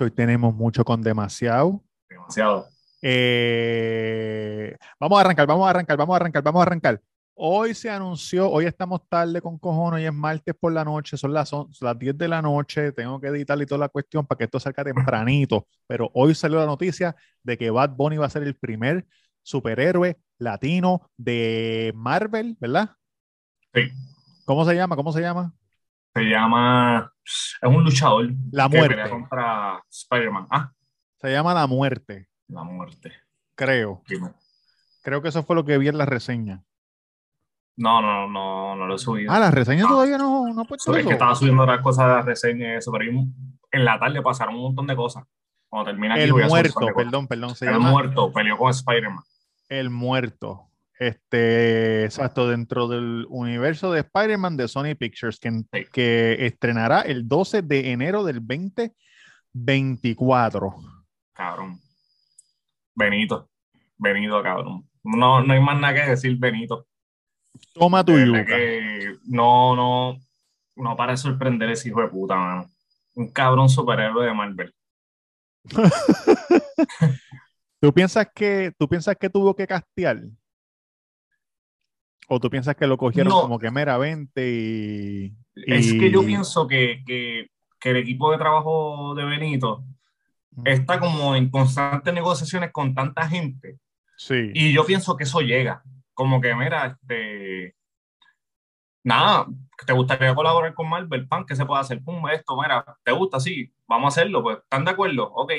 Hoy tenemos mucho con demasiado. Demasiado. Eh, vamos a arrancar, vamos a arrancar, vamos a arrancar, vamos a arrancar. Hoy se anunció, hoy estamos tarde con cojones, hoy es martes por la noche, son las, on- las 10 de la noche, tengo que editar y toda la cuestión para que esto salga tempranito, pero hoy salió la noticia de que Bad Bunny va a ser el primer superhéroe latino de Marvel, ¿verdad? Sí. ¿Cómo se llama? ¿Cómo se llama? Se llama. Es un luchador. La muerte. contra Spider-Man. Ah, Se llama La Muerte, la muerte. creo. Creo que eso fue lo que vi en la reseña. No, no, no, no lo he subido. Ah, la reseña Ah. todavía no, no ha puesto es que estaba subiendo otras cosas de la reseña y eso, pero en la tarde pasaron un montón de cosas. Cuando termina aquí, El voy muerto, perdón, perdón, se El llama muerto peleó con Spider-Man. El Muerto. Este, exacto, dentro del universo de Spider-Man de Sony Pictures, que, Sí. que estrenará el 12 de enero del 2024. Cabrón. Benito. Benito, cabrón. No, no hay más nada que decir, Benito. Toma tu yuca. que no, no, no para de sorprender ese hijo de puta, mano. Un cabrón superhéroe de Marvel. ¿Tú piensas que, tú piensas que tuvo que castear? ¿O tú piensas que lo cogieron No. como que meramente y, Es que yo y- pienso que, que, que el equipo de trabajo de Benito está como en constantes negociaciones con tanta gente. Sí. Y yo pienso que eso llega. Como que, mira, este. Nada, ¿te gustaría colaborar con Marvel? Pan, ¿qué se puede hacer? Pum, esto, mira, ¿te gusta? Sí, vamos a hacerlo. Pues, ¿están de acuerdo? Ok.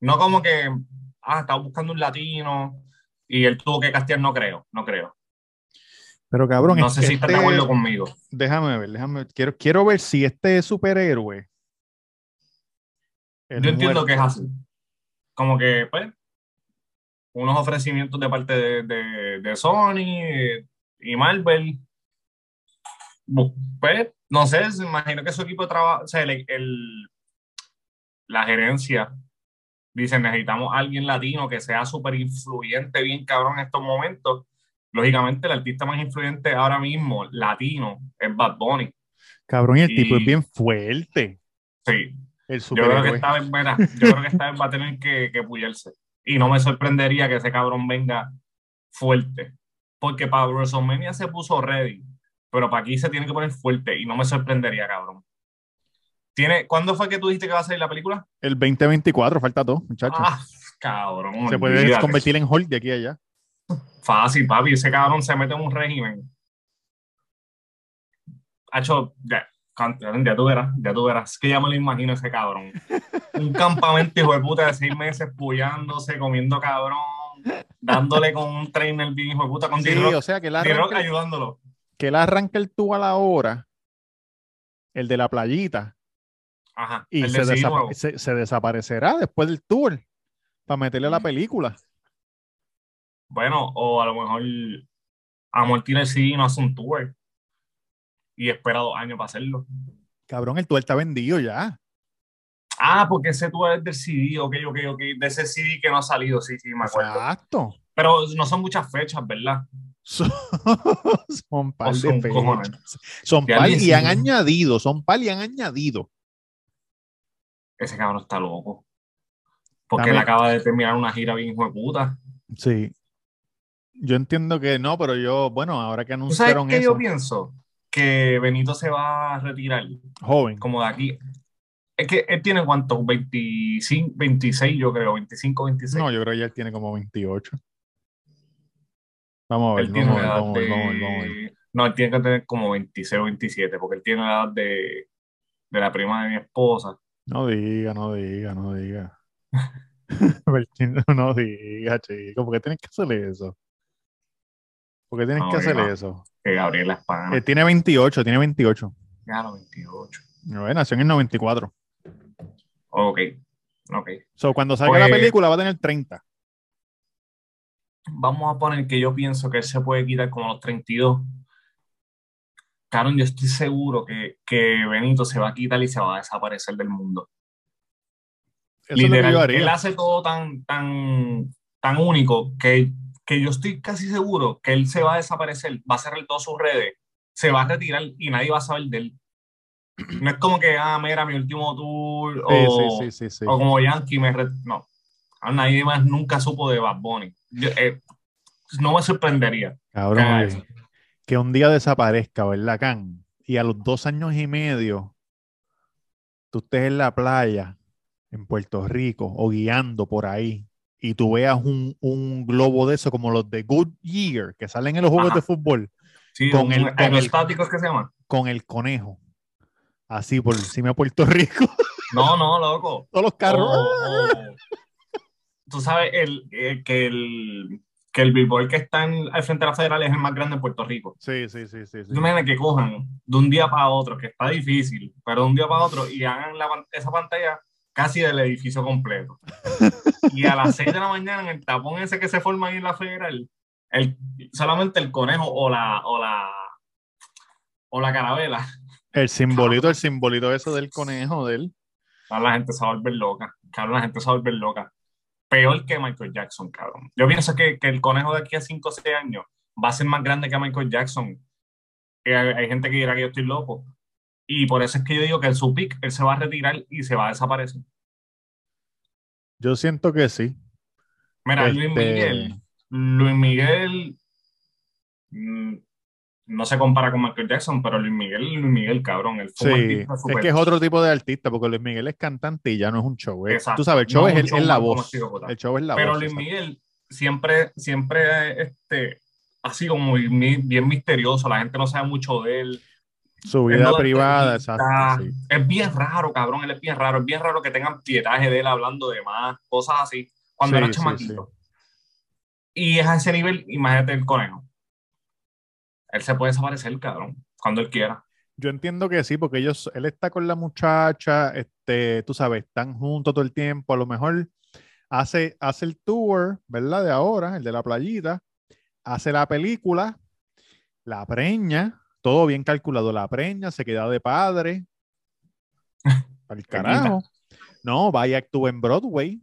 No como que, ah, estaba buscando un latino y él tuvo que castear, no creo, no creo. Pero cabrón, No sé que si estás de este- acuerdo conmigo. Déjame ver, déjame ver. Quiero, quiero ver si este superhéroe. Yo entiendo muerto- que es así. Como que, pues, unos ofrecimientos de parte de, de, de Sony y Marvel. Pues, no sé, se imagino que su equipo de trabajo, o sea, el, el- la gerencia dice, necesitamos a alguien latino que sea súper influyente, bien cabrón en estos momentos. Lógicamente, el artista más influyente ahora mismo, latino, es Bad Bunny. Cabrón, y el tipo es bien fuerte. Sí, El Yo creo que esta vez, mira, yo creo que esta vez va a tener que, que pullarse. Y no me sorprendería que ese cabrón venga fuerte. Porque para WrestleMania se puso ready. Pero para aquí se tiene que poner fuerte. Y no me sorprendería, cabrón. ¿Tiene, ¿Cuándo fue que tú dijiste que va a salir la película? El 2024, falta todo, muchachos. Ah, cabrón. Se puede olvídate. convertir en Hulk de aquí a allá. Fácil, papi. Ese cabrón se mete en un régimen. Hacho, ya, ya tú verás, ya tú verás. Es que ya me lo imagino ese cabrón. Un campamento hijo de puta de seis meses pullándose, comiendo cabrón, dándole con un trainer bien hijo de puta, con Sí, o sea, que el- ayudándolo. que él arranca el tubo a la hora, el de la playita, Ajá. y se, desapa- se- se desaparecerá después del tour para meterle a la película. Bueno, o a lo mejor Amor tiene y no hace un tour. Y espera dos años para hacerlo. Cabrón, el tour está vendido ya. Ah, porque ese tour es del CD, ok, ok, ok. De ese CD que no ha salido, sí, sí, me acuerdo. Exacto. Pero no son muchas fechas, ¿verdad? Son, son par O de son fechas. Son par y han 19. añadido, son par y han añadido. Ese cabrón está loco. Porque Dame- él acaba de terminar una gira bien hijo de puta. Sí. Yo entiendo que no, pero yo, bueno, ahora que ¿Tú sabes anunciaron qué eso, yo pienso? Que Benito se va a retirar joven. como de aquí. Es que él tiene cuánto, 25, 26 yo creo, 25, 26. No, yo creo que ya él tiene como 28. Vamos a ver, vamos vamos de... vamos vamos. No, él tiene que tener como 26 o 27, porque él tiene la edad de, de la prima de mi esposa. No diga, no diga, no diga. No diga, chico, ¿por qué tienes que hacerle eso? ¿Por qué tienes No, que hacerle no. eso? Que Gabriela Espana. Eh, tiene 28, tiene 28. Ya, los 28. No, nació en el 94. Ok, ok. So, cuando salga la Pues- película va a tener 30. Vamos a poner que yo pienso que él se puede quitar como los 32. Claro, yo estoy seguro que, que Benito se va a quitar y se va a desaparecer del mundo. Eso Literal, él hace todo tan, tan, tan único que, que yo estoy casi seguro que él se va a desaparecer, va a cerrar todas sus redes, se va a retirar y nadie va a saber de él. No es como que, ah, mira, mi último tour, Sí, o, sí, o como Yankee me... re- No, Ah, nadie más nunca supo de Bad Bunny. Yo, eh, no me sorprendería. Cabrón, eso. que un día desaparezca, ¿verdad, Can? Y a los dos años y medio, tú estés en la playa, en Puerto Rico, o guiando por ahí, y tú veas un, un globo de eso, como los de Goodyear, que salen en los juegos Ajá. de fútbol, Sí, Con el- con el- que se llaman. con el conejo, así por encima de Puerto Rico, No, no, loco. todos los carros. O- o- tú sabes el, eh, que el que el billboard que está en- al frente de la federal es el más grande en Puerto Rico. Sí, sí, sí, sí. sí. Tú imaginas que cojan de un día para otro, que está difícil, pero de un día para otro y hagan la esa pantalla casi del edificio completo. Y a las 6 de la mañana, en el tapón ese que se forma ahí en la federal, el, solamente el conejo o la, o la, o la carabela, El simbolito, el simbolito eso del conejo de él. la gente se va a volver loca. Cabrón, la gente se va a volver loca. Peor que Michael Jackson, cabrón. Yo pienso que, que el conejo de aquí a 5 o 6 años va a ser más grande que Michael Jackson. Hay, hay gente que dirá que yo estoy loco. Y por eso es que yo digo que en su pick él se va a retirar y se va a desaparecer. Yo siento que sí. Mira, Luis Este, Miguel. Luis Miguel. mm, no se compara con Michael Jackson, pero Luis Miguel, Luis Miguel, cabrón. Un Sí, artista es que es otro tipo de artista, porque Luis Miguel es cantante y ya no es un show. Exacto, tú sabes, el show no es, el- show es la voz. El show es la Pero voz. Luis exacto. Miguel siempre, siempre este, ha sido muy, bien misterioso. La gente no sabe mucho de él. Su vida no privada, exacto. sí. Es bien raro, cabrón. Él es bien raro. Es bien raro que tengan pietaje de él hablando de más, cosas así, cuando Sí, era chamaquito. Y es a ese nivel, imagínate el conejo. Él se puede desaparecer, cabrón, cuando él quiera. Yo entiendo que sí, porque ellos, él está con la muchacha, este, tú sabes, están juntos todo el tiempo. A lo mejor hace, hace el tour, ¿verdad? De ahora, el de la playita, hace la película, la preña, todo bien calculado, la preña, se queda de padre. Al carajo. No, vaya, actúa en Broadway.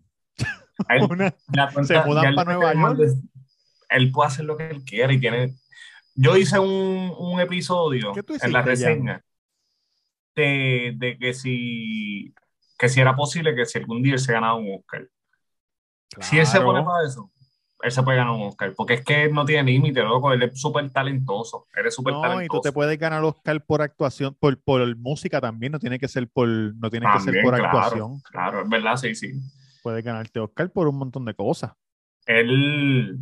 Él- Una- la cuenta- Se mudan ya él pa' tiene Nueva York. Él puede hacer lo que él quiera y tiene. Yo hice un, un episodio ¿Qué tú en la reseña de, de que si que si era posible que si algún día él se ganaba un Oscar. Si él se pone para eso, él se puede ganar un Oscar. Porque es que él no tiene límite, loco. Él es súper talentoso. Él es súper No, y tú te puedes ganar Oscar por actuación, por, por música también, no tiene que ser por, no tiene que ser por claro. actuación. Claro, es verdad, sí, sí. Puedes ganarte Oscar por un montón de cosas. Él.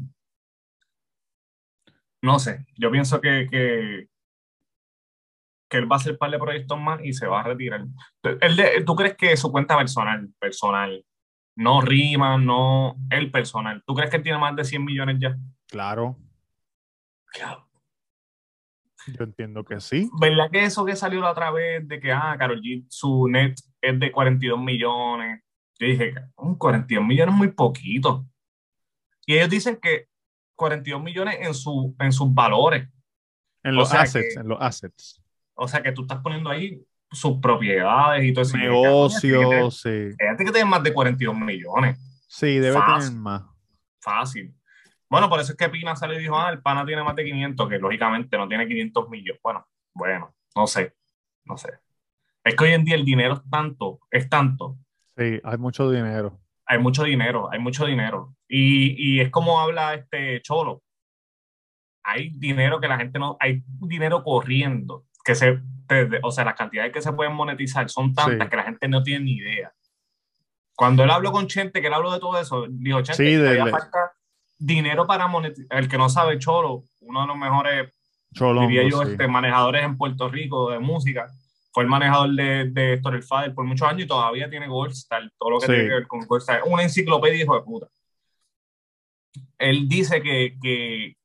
No sé, yo pienso que, que, que él va a hacer par de proyectos más y se va a retirar. Él ¿Tú crees que su cuenta personal, personal, no rima, no, el personal, ¿tú crees que tiene más de 100 millones ya? Claro, yo entiendo que sí. ¿Verdad que eso que salió la otra vez de que, ah, Karol G, su net es de 42 millones? Yo dije, un 42 millones es muy poquito. Y ellos dicen que 42 millones en, su, en sus valores. En O los sea assets, que- en los assets. O sea, que tú estás poniendo ahí sus propiedades y todo eso. Y yo dije, "Coño, Negocios, sí. Fíjate que tienen más de 42 millones. Sí, debe Fácil. tener más. Fácil. Bueno, por eso es que Pina salió y dijo, ah, el pana tiene más de 500, que lógicamente no tiene 500 millones. Bueno, bueno, no sé, no sé. Es que hoy en día el dinero es tanto, es tanto. Sí, hay mucho dinero. Hay mucho dinero, hay mucho dinero. Y, y es como habla este Cholo. Hay dinero que la gente no, hay dinero corriendo, que se, o sea, las cantidades que se pueden monetizar son tantas Sí. que la gente no tiene ni idea. Cuando él habló con Chente, que él habló de todo eso, dijo, Chente, Sí, de- de- falta dinero para monetizar. El que no sabe, Cholo, uno de los mejores Cholongo, diría yo, sí. este, manejadores en Puerto Rico de música. Fue el manejador de, de Héctor el Fader por muchos años y todavía tiene Gold Star, todo lo que tiene que ver con Gold Star. Una enciclopedia, hijo de puta. Él dice que, que,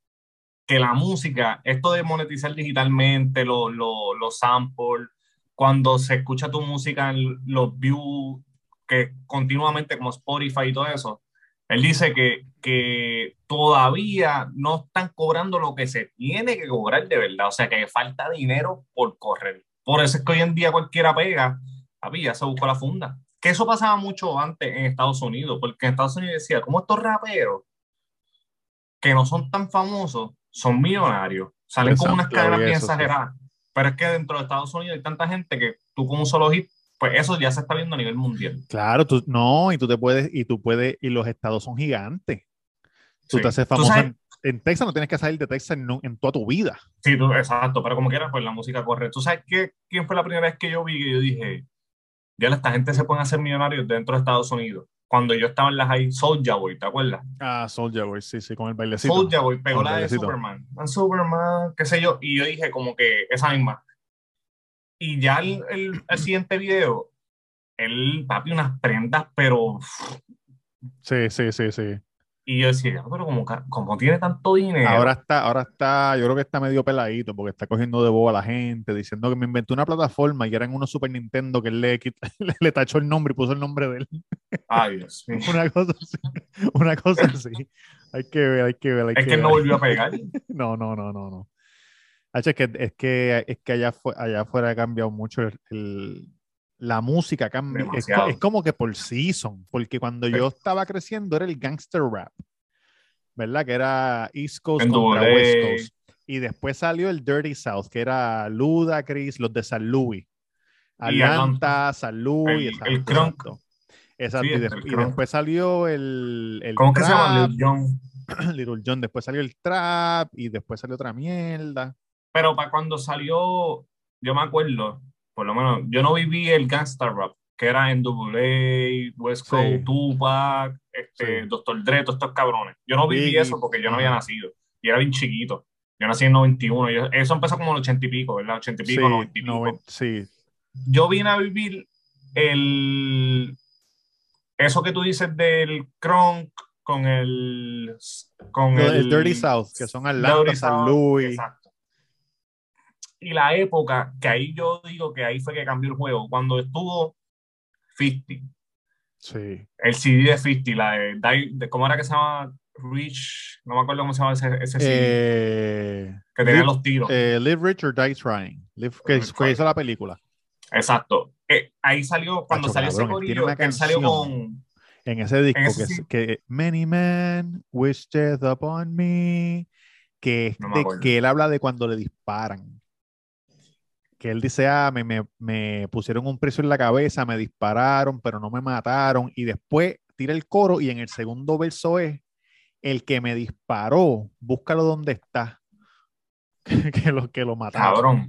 que la música, esto de monetizar digitalmente, los los- los samples, cuando se escucha tu música, en los views, que continuamente como Spotify y todo eso, él dice que, que todavía no están cobrando lo que se tiene que cobrar de verdad. O sea, que falta dinero por correr. Por eso es que hoy en día cualquiera pega, ya se buscó la funda. Que eso pasaba mucho antes en Estados Unidos, porque en Estados Unidos decía, ¿cómo estos raperos que no son tan famosos son millonarios? Salen con unas cadenas bien sí. exageradas. Pero es que dentro de Estados Unidos hay tanta gente que tú con un solo hit, pues eso ya se está viendo a nivel mundial. Claro, tú, no, y tú te puedes, y tú puedes, y los estados son gigantes. Tú Sí. te haces famoso en, en Texas, no tienes que salir de Texas en, en toda tu vida. Sí, tú, exacto, pero como quieras, pues la música corre. ¿Tú sabes qué, quién fue la primera vez que yo vi que yo dije, ya esta gente se puede hacer millonarios dentro de Estados Unidos? Cuando yo estaba en la high, Soulja Boy, ¿te acuerdas? Ah, Soldier Boy, sí, sí, con el bailecito. Soulja Boy pegó la de. Superman. Ah, Superman, qué sé yo. Y yo dije como que esa misma. Y ya el, el- el siguiente video, él, papi, unas prendas, pero... Sí, sí, sí, sí. Y yo decía, pero como, como tiene tanto dinero. Ahora está, ahora está, yo creo que está medio peladito porque está cogiendo de boba a la gente, diciendo que me inventé una plataforma y eran unos Super Nintendo que él le, le, le tachó el nombre y puso el nombre de él. Ay, Dios mío. Una cosa así. Una cosa así. Hay que ver, hay que ver, hay Es que que él no volvió a pegar. No, no, no, no, no. Es que, es que, es que allá, fue, allá afuera ha cambiado mucho el, el- la música cambia. Es, como que por season, porque cuando yo estaba creciendo era el gangster rap, ¿verdad? Que era East Coast contra. West Coast. Y después salió el Dirty South, que era Ludacris, los de San Luis. Atlanta, San Luis, El- el crunk. exacto. Sí, y, el des- del y crunk. después salió el, el ¿Cómo que se llama? Lil Jon. Little John, después salió el trap y después salió otra mierda. Pero para cuando salió, yo me acuerdo, por lo menos, yo no viví el gangsta rap, que era NWA, West Coast, Sí. Tupac, este, Sí. Dr. Dre, todos estos cabrones. Yo no viví eso porque yo no había nacido. Y era bien chiquito. Yo nací en 91. Yo- eso empezó como en el 80 y pico, ¿verdad? 80 y pico, sí, 90 y pico. sí, Yo vine a vivir el... Eso que tú dices del crunk con el... Con el, el Dirty South, que son Atlanta, San Luis. Exacto. Y la época, que ahí yo digo que ahí fue que cambió el juego, cuando estuvo 50, Sí. el CD de 50, la de, de- ¿cómo era que se llama? Rich, no me acuerdo cómo se llama ese, ese CD, Eh, que tenía Live, los tiros. eh, Live Rich or Die Trying. Live- que, que hizo la película. Exacto. Eh, ahí salió, cuando salió ese cabrón, corillo, él salió con... En ese disco ese que, Many Men Wish Death Upon Me, que, No de- que él habla de cuando le disparan. Que él dice, ah, me, me, me pusieron un precio en la cabeza, me dispararon, pero no me mataron. Y después tira el coro y en el segundo verso es, el que me disparó, búscalo donde está. que lo que lo mataron. Cabrón.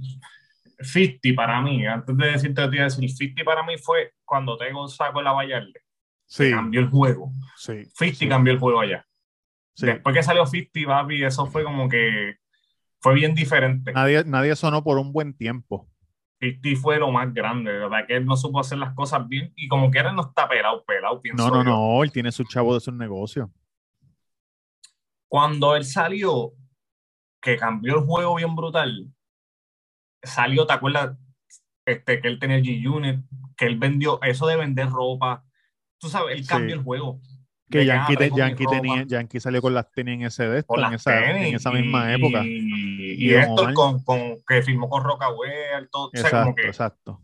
50 para mí, antes de decirte lo que te iba a decir, 50 para mí fue cuando Tego sacó la Vallarde, Sí, cambió el juego. sí. 50 sí, cambió el juego allá. sí. Después que salió 50, papi, eso fue como que fue bien diferente. Nadie, nadie sonó por un buen tiempo. 50 fue lo más grande, de verdad que él no supo hacer las cosas bien y como que él no está pelado, pelado, pienso No, no, yo. no, él tiene su chavo de su negocio. Cuando él salió, que cambió el juego bien brutal, salió, ¿te acuerdas? Este, que él tenía G-Unit, que él vendió, eso de vender ropa, tú sabes, él Sí. cambió el juego. Que Yankee, te- Yankee tenía, Yankee salió con las tenis en ese de en esa, en esa y- misma época. Y, Y y Don Héctor Omar. con, con, que firmó con Rocawear, todo, o sea, como Exacto, que, exacto.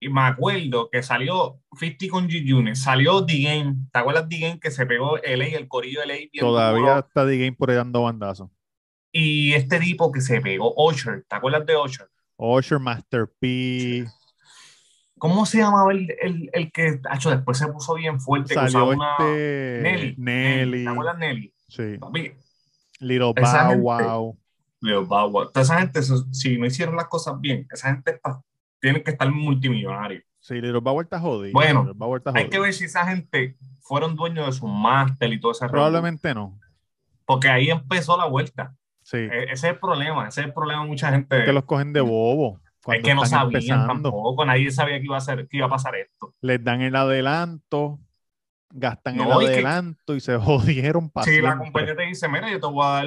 y me acuerdo que salió 50 con G-Unit, salió The Game, ¿te acuerdas The Game que se pegó LA, el corillo de LA bien Todavía duro? está The Game por ahí dando bandazos. Y este tipo que se pegó, Usher, ¿te acuerdas de Usher? Usher, Master P, ¿Cómo se llamaba el, el, el que, hecho, después se puso bien fuerte, que salió una... este Nelly, Nelly, ¿te acuerdas Nelly? sí, Papi, Little Bow Wow. Leo Wow. Toda esa gente, si no hicieron las cosas bien, esa gente está, tiene que estar multimillonario. Sí, Little Bow está jodido. Bueno, Hay que ver si esa gente fueron dueños de su máster y todo ese. Probablemente no. Porque ahí empezó la vuelta. Sí, E- Ese es el problema. Ese es el problema de mucha gente. que los cogen de bobo. es que no sabían empezando. tampoco. Nadie sabía que iba a, ser, que iba a pasar esto. Les dan el adelanto, gastan No, el y que- adelanto y se jodieron para Si la compañía te dice, mira, yo te voy a dar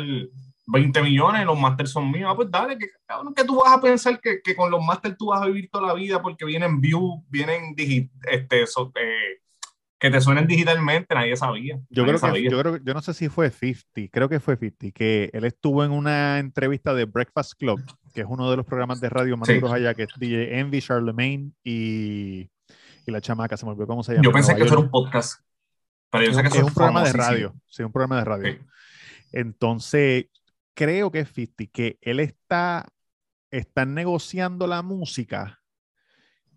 20 millones, los másters son míos, ah, pues dale, que, cabrón, que tú vas a pensar que, que con los másters tú vas a vivir toda la vida porque vienen view, vienen digi- este, so- eh, que te suenen digitalmente, nadie sabía. Yo nadie creo, que, yo creo yo no sé si fue 50, creo que fue 50, que él estuvo en una entrevista de Breakfast Club, que es uno de los programas de radio más Sí. duros allá, que es DJ Envy, Charlemagne y, y la chamaca, se me olvidó cómo se llama. Yo pensé que eso era un podcast. Pero yo sé un, que es eso un programa de radio, sí, un programa de radio. Entonces, creo que es 50, que él está, está negociando la música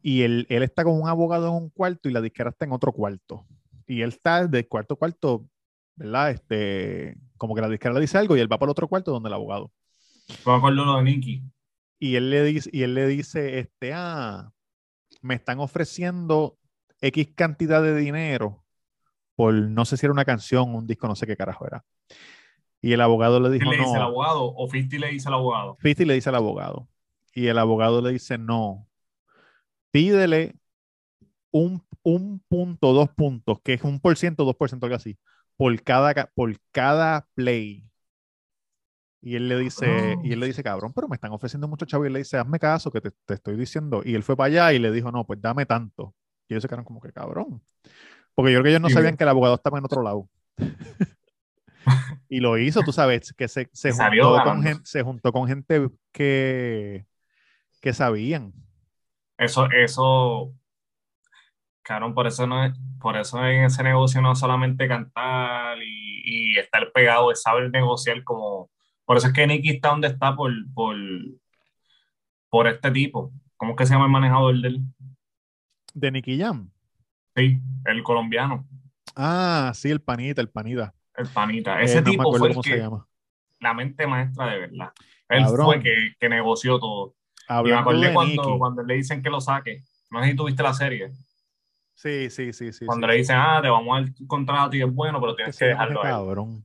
Y él, él está con un abogado en un cuarto y la disquera está en otro cuarto. Y él está del cuarto a cuarto, ¿verdad? Este, como que la disquera le dice algo y él va para el otro cuarto donde el abogado. Me acuerdo lo de Nicky. Y él le dice, y él le dice, este, ah, me están ofreciendo X cantidad de dinero por, no sé si era una canción, un disco, no sé qué carajo era. Y el abogado le dijo, ¿Quién le dice no. al abogado? ¿O Fisty le dice al abogado? 50 le dice al abogado. Y el abogado le dice, no, pídele un, un punto, dos puntos, que es un por ciento, dos por ciento, algo así, por cada, ca- por cada play. Y él le dice, y él le dice, cabrón, pero me están ofreciendo mucho chavo. Y él le dice, hazme caso, que te, te estoy diciendo. Y él fue para allá y le dijo, no, pues dame tanto. Y ellos se quedaron como que cabrón. Porque yo creo que ellos no sabían que el abogado estaba en otro lado. y lo hizo, tú sabes, que se, se, juntó, con gente, se juntó con gente que, que sabían. Eso, eso, cabrón, por eso no es, por eso en ese negocio no es solamente cantar y, y estar pegado, es saber negociar como, por eso es que Nicky está donde está por, por, por este tipo. ¿Cómo es que se llama el manejador del? De Nicky Jam. Sí, el colombiano, Ah, sí, el panita, el panita. El panita. Eh, Ese no tipo fue el cómo se que, llama. la mente maestra de verdad. Él Cabrón. fue que, que negoció todo. Y me Hablando acordé cuando, cuando le dicen que lo saque. No sé si tuviste la serie. Sí, sí, sí, sí. Cuando sí. le dicen, ah, te vamos a dar contrato y es bueno, pero tienes que dejarlo que cabrón.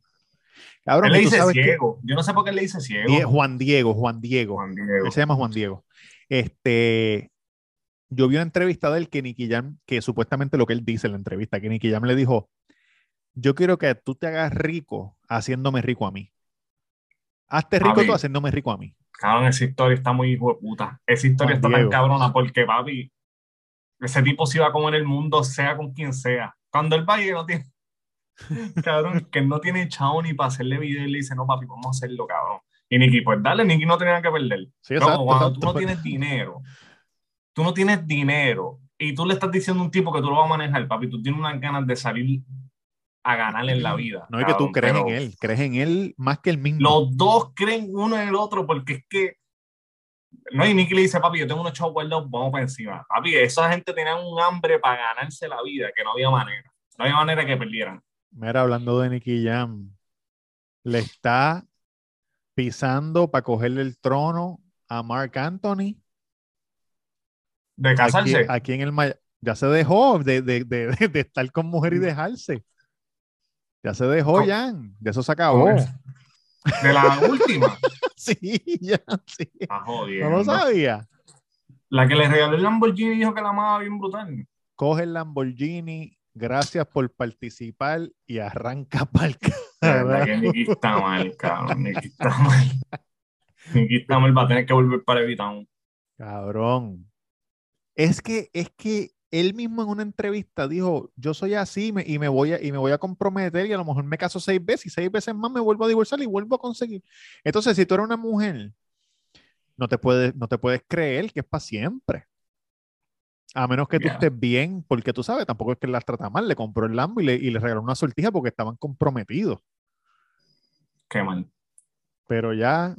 Cabrón, Él le dice que- ciego. Yo no sé por qué él le dice ciego. Die- Juan Diego, Juan Diego. Juan Diego. Él se llama Juan Diego. Este, yo vi una entrevista de él que Nicky Jam, que supuestamente lo que él dice en la entrevista, que Nicky Jam le dijo, yo quiero que tú te hagas rico haciéndome rico a mí. Hazte rico Papi. tú haciéndome rico a mí. Cabrón, esa historia está muy hijo de puta. Esa historia Juan está tan cabrona porque, papi, ese tipo se va a comer el mundo, sea con quien sea. Cuando va y no tiene. Cabrón, que no tiene chavo ni para hacerle video y le dice, no, papi, vamos a hacerlo, cabrón. Y Nicky, pues dale, Nicky no tenía que perder. Sí, exacto, cuando exacto, tú no pues. tienes dinero, tú no tienes dinero y tú le estás diciendo a un tipo que tú lo vas a manejar, papi, tú tienes unas ganas de salir a ganar en la vida. No es que tú crees en él, crees en él más que el mismo. Los dos creen uno en el otro porque es que. No, y Nicky le dice, papi, yo tengo unos chavos guardados, vamos para encima. Papi, esa gente tenía un hambre para ganarse la vida que no había manera. No había manera que perdieran. Mira, hablando de Nicky Jam, le está pisando para cogerle el trono a Mark Anthony. De Aquí, casarse. aquí en el Maya- ya se dejó de, de, de, de- de estar con mujer y dejarse. Ya se dejó, ¿Cómo? ya. De eso se acabó. De la última. Sí, ya, sí. No lo sabía. La que le regaló el Lamborghini dijo que la amaba bien brutal. Coge el Lamborghini, gracias por participar y arranca para el verdad que Nicky está mal, cabrón. Nicky está mal. Nicky está mal, va a tener que volver para Evitown. Cabrón. Es que, es que él mismo en una entrevista dijo, yo soy así me- y, me voy a, y me voy a comprometer y a lo mejor me caso seis veces y seis veces más me vuelvo a divorciar y vuelvo a conseguir. Entonces, si tú eres una mujer, no te puedes, no te puedes creer que es para siempre. A menos que tú Ya. estés bien, porque tú sabes, tampoco es que las trata mal, le compró el Lambo y le, y le regaló una sortija porque estaban comprometidos. Qué mal. Pero ya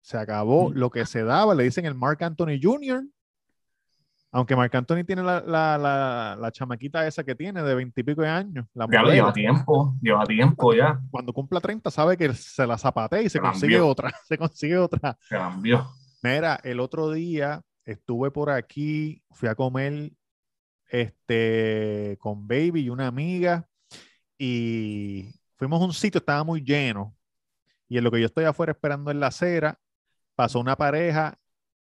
se acabó lo que se daba, le dicen el Mark Anthony Jr. Aunque Mark Anthony tiene la, la, la, la chamaquita esa que tiene de veintipico de años, la Ya lo lleva tiempo. Lleva tiempo ya. Cuando cumpla 30 sabe que se la zapatea y se Se consigue cambió. otra, se consigue otra. Cambió. Mira, el otro día estuve por aquí, fui a comer este, con Baby y una amiga y fuimos a un sitio, estaba muy lleno y en lo que yo estoy afuera esperando en la acera, pasó una pareja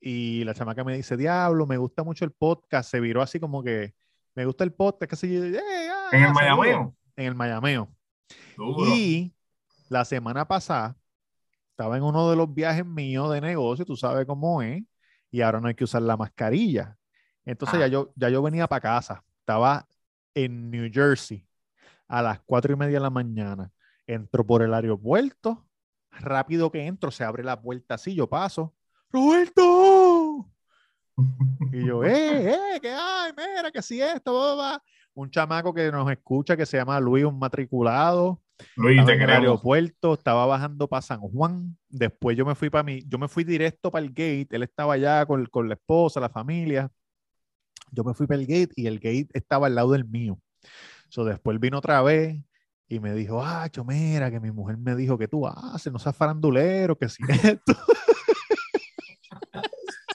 y la chamaca me dice, diablo, me gusta mucho el podcast, se viró así como que, me gusta el podcast, yo, "Eh, ah, En el ah, seguro". Mayameo. En el Mayameo. Duro. Y la semana pasada estaba en uno de los viajes míos de negocio, tú sabes cómo es, y ahora no hay que usar la mascarilla. Entonces Ah. ya, yo, ya yo venía para casa, estaba en New Jersey a las cuatro y media de la mañana. Entro por el aeropuerto, rápido que entro, se abre la puerta así, yo paso. ¡Roberto! Y yo, ¡eh, eh! ¿Qué hay? Mira, que si esto, bla, bla". Un chamaco que nos escucha que se llama Luis, un matriculado. Luis, Estaba te en el aeropuerto, estaba bajando para San Juan. Después yo me fui para mí, yo me fui directo para el gate. Él estaba allá con, con la esposa, la familia. Yo me fui para el gate y el gate estaba al lado del mío. So, después vino otra vez y me dijo, ah, mira, que mi mujer me dijo que tú haces, no seas farandulero, que si esto.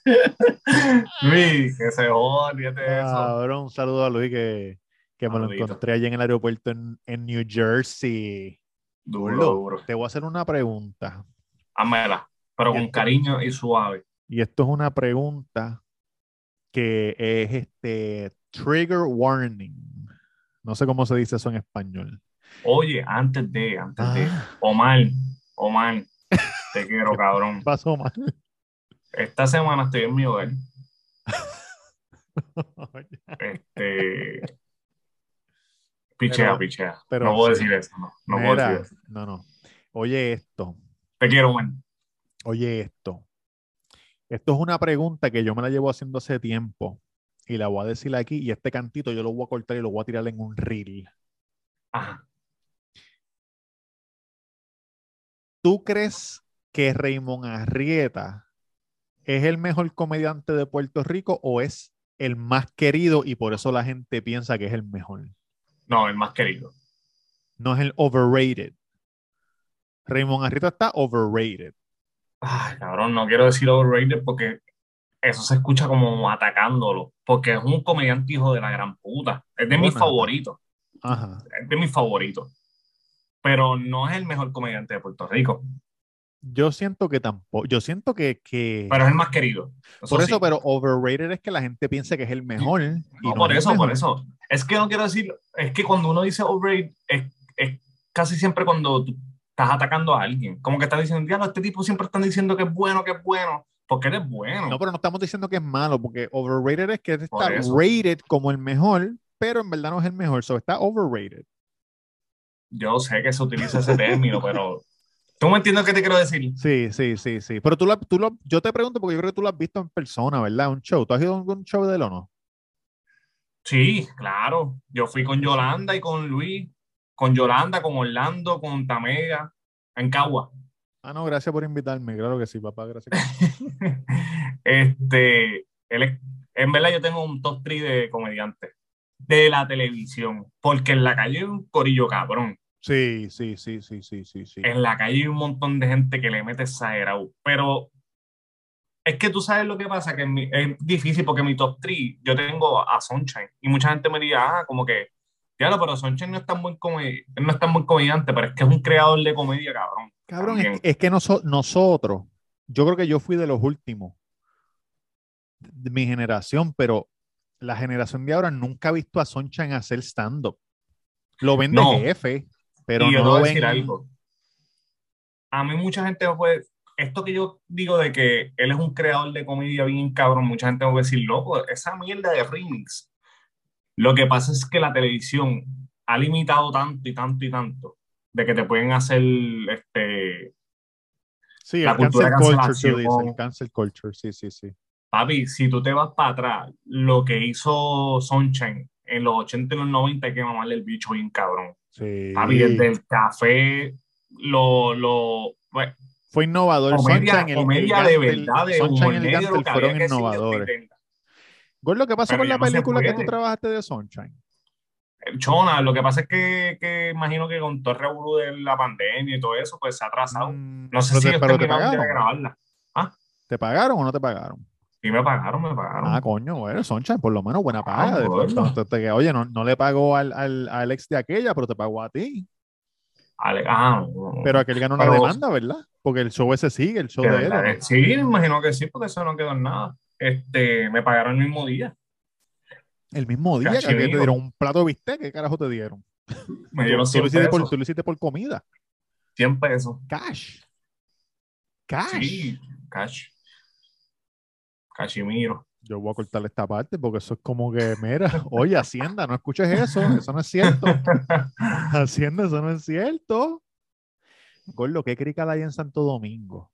Luis, que se joda, fíjate eso. Cabrón, un saludo a Luis que, que me lo encontré allí en el aeropuerto en, en New Jersey. Duro. Te voy a hacer una pregunta. Házmela, pero con cariño y suave. Y esto es una pregunta que es este trigger warning. No sé cómo se dice eso en español. Oye, antes de, antes de. Ah, Omar, Omar, te quiero, cabrón. pasó mal. Esta semana estoy en mi hogar. Este. Pichea, Pero- pichea. pero no puedo sí. decir eso, no. No puedo Mira, decir eso. no, no. Oye esto, Te quiero, man. oye esto. Esto es una pregunta que yo me la llevo haciendo hace tiempo y la voy a decir aquí y este cantito yo lo voy a cortar y lo voy a tirar en un reel. Ajá. ¿Tú crees que Raymond Arrieta es el mejor comediante de Puerto Rico o es el más querido y por eso la gente piensa que es el mejor? No, el más querido. No es el overrated. Raymond Arrieta está overrated. Ay, cabrón, no quiero decir overrated porque eso se escucha como atacándolo. Porque es un comediante hijo de la gran puta. Es de mis favoritos. Ajá. Es de mis favoritos. Pero no es el mejor comediante de Puerto Rico. Yo siento que tampoco. Yo siento que. que- Pero es el más querido. por eso, sí. pero overrated es que la gente piensa que es el mejor. y No, por es eso, por eso. Es que no quiero decir, es que cuando uno dice overrated, es, es casi siempre cuando tú estás atacando a alguien. Como que estás diciendo, diablo, este tipo siempre están diciendo que es bueno, que es bueno, porque él es bueno. No, pero no estamos diciendo que es malo, porque overrated es que está rated como el mejor, pero en verdad no es el mejor. So está overrated. Yo sé que se utiliza ese término, pero tú me entiendes qué te quiero decir. Sí, sí, sí, sí. Pero tú lo, tú lo, yo te pregunto porque yo creo que tú lo has visto en persona, ¿verdad? Un show. ¿Tú has ido a algún show de él o no? Sí, claro. Yo fui con Yolanda y con Luis, con Yolanda, con Orlando, con Tamega, en Cagua. Ah, no, gracias por invitarme. Claro que sí, papá, gracias. este, él es- en verdad yo tengo un top 3 de comediantes de la televisión, porque en la calle hay un corillo cabrón. Sí, sí, sí, sí, sí, sí, sí. En la calle hay un montón de gente que le mete exagerado, pero es que tú sabes lo que pasa, que mi- es difícil porque en mi top 3 yo tengo a Sunshine y mucha gente me diría, ah, como que, diablo, pero Sunshine no es tan buen comedi- no es tan buen comediante, pero es que es un creador de comedia, cabrón. Cabrón, es, También. que- es que noso- nosotros, yo creo que yo fui de los últimos de mi generación, pero la generación de ahora nunca ha visto a Sunshine hacer stand-up. Lo ven de No. jefe, pero y yo no voy a decir algo. A mí mucha gente me puede, esto que yo digo de que él es un creador de comedia bien cabrón, mucha gente me puede decir, loco, esa mierda de remix. Lo que pasa es que la televisión ha limitado tanto y tanto y tanto de que te pueden hacer este Sí, la el cultura cancel culture, cancel culture, sí, sí, sí. papi, si tú te vas para atrás, lo que hizo Sunshine en los 80 y los 90 hay que mamarle el bicho bien cabrón. Sí. Papi, desde el café, lo, lo, bueno, Fue innovador. comedia, el- el comedia de verdad, de humor el negro que fueron innovadores. Gordo, ¿qué pasó Pero con la no película que tú trabajaste de Sunshine? Chona, lo que pasa es que, que imagino que con todo el revolú de la pandemia y todo eso, pues se ha atrasado. Mm, No sé pero si te- pero te de pagaron. grabarla. ¿Te pagaron o no te pagaron? Sí me pagaron, me pagaron. Ah, coño, bueno, Sunshine, por lo menos buena paga. Ah, Después, entonces, te- oye, no, no le pagó al, al, al ex de aquella, pero te pagó a ti. Ale- ah, no. Pero aquel ganó Pero- demanda, ¿verdad? Porque el show ese sigue, el show De él. Sí, me imagino que sí, porque eso no quedó en nada. Este, me pagaron el mismo día. El mismo día que a ti te dieron un plato de bistec, ¿qué carajo te dieron? Me Tú, dieron tú 100 lo hiciste por, pesos. tú lo hiciste por comida. 100 pesos. Cash. Cash. Sí, cash. Cachimiro. Yo voy a cortarle esta parte porque eso es como que, mira, oye, Hacienda, no escuches eso, eso no es cierto. Hacienda, eso no es cierto. Gordo, ¿qué crical hay en Santo Domingo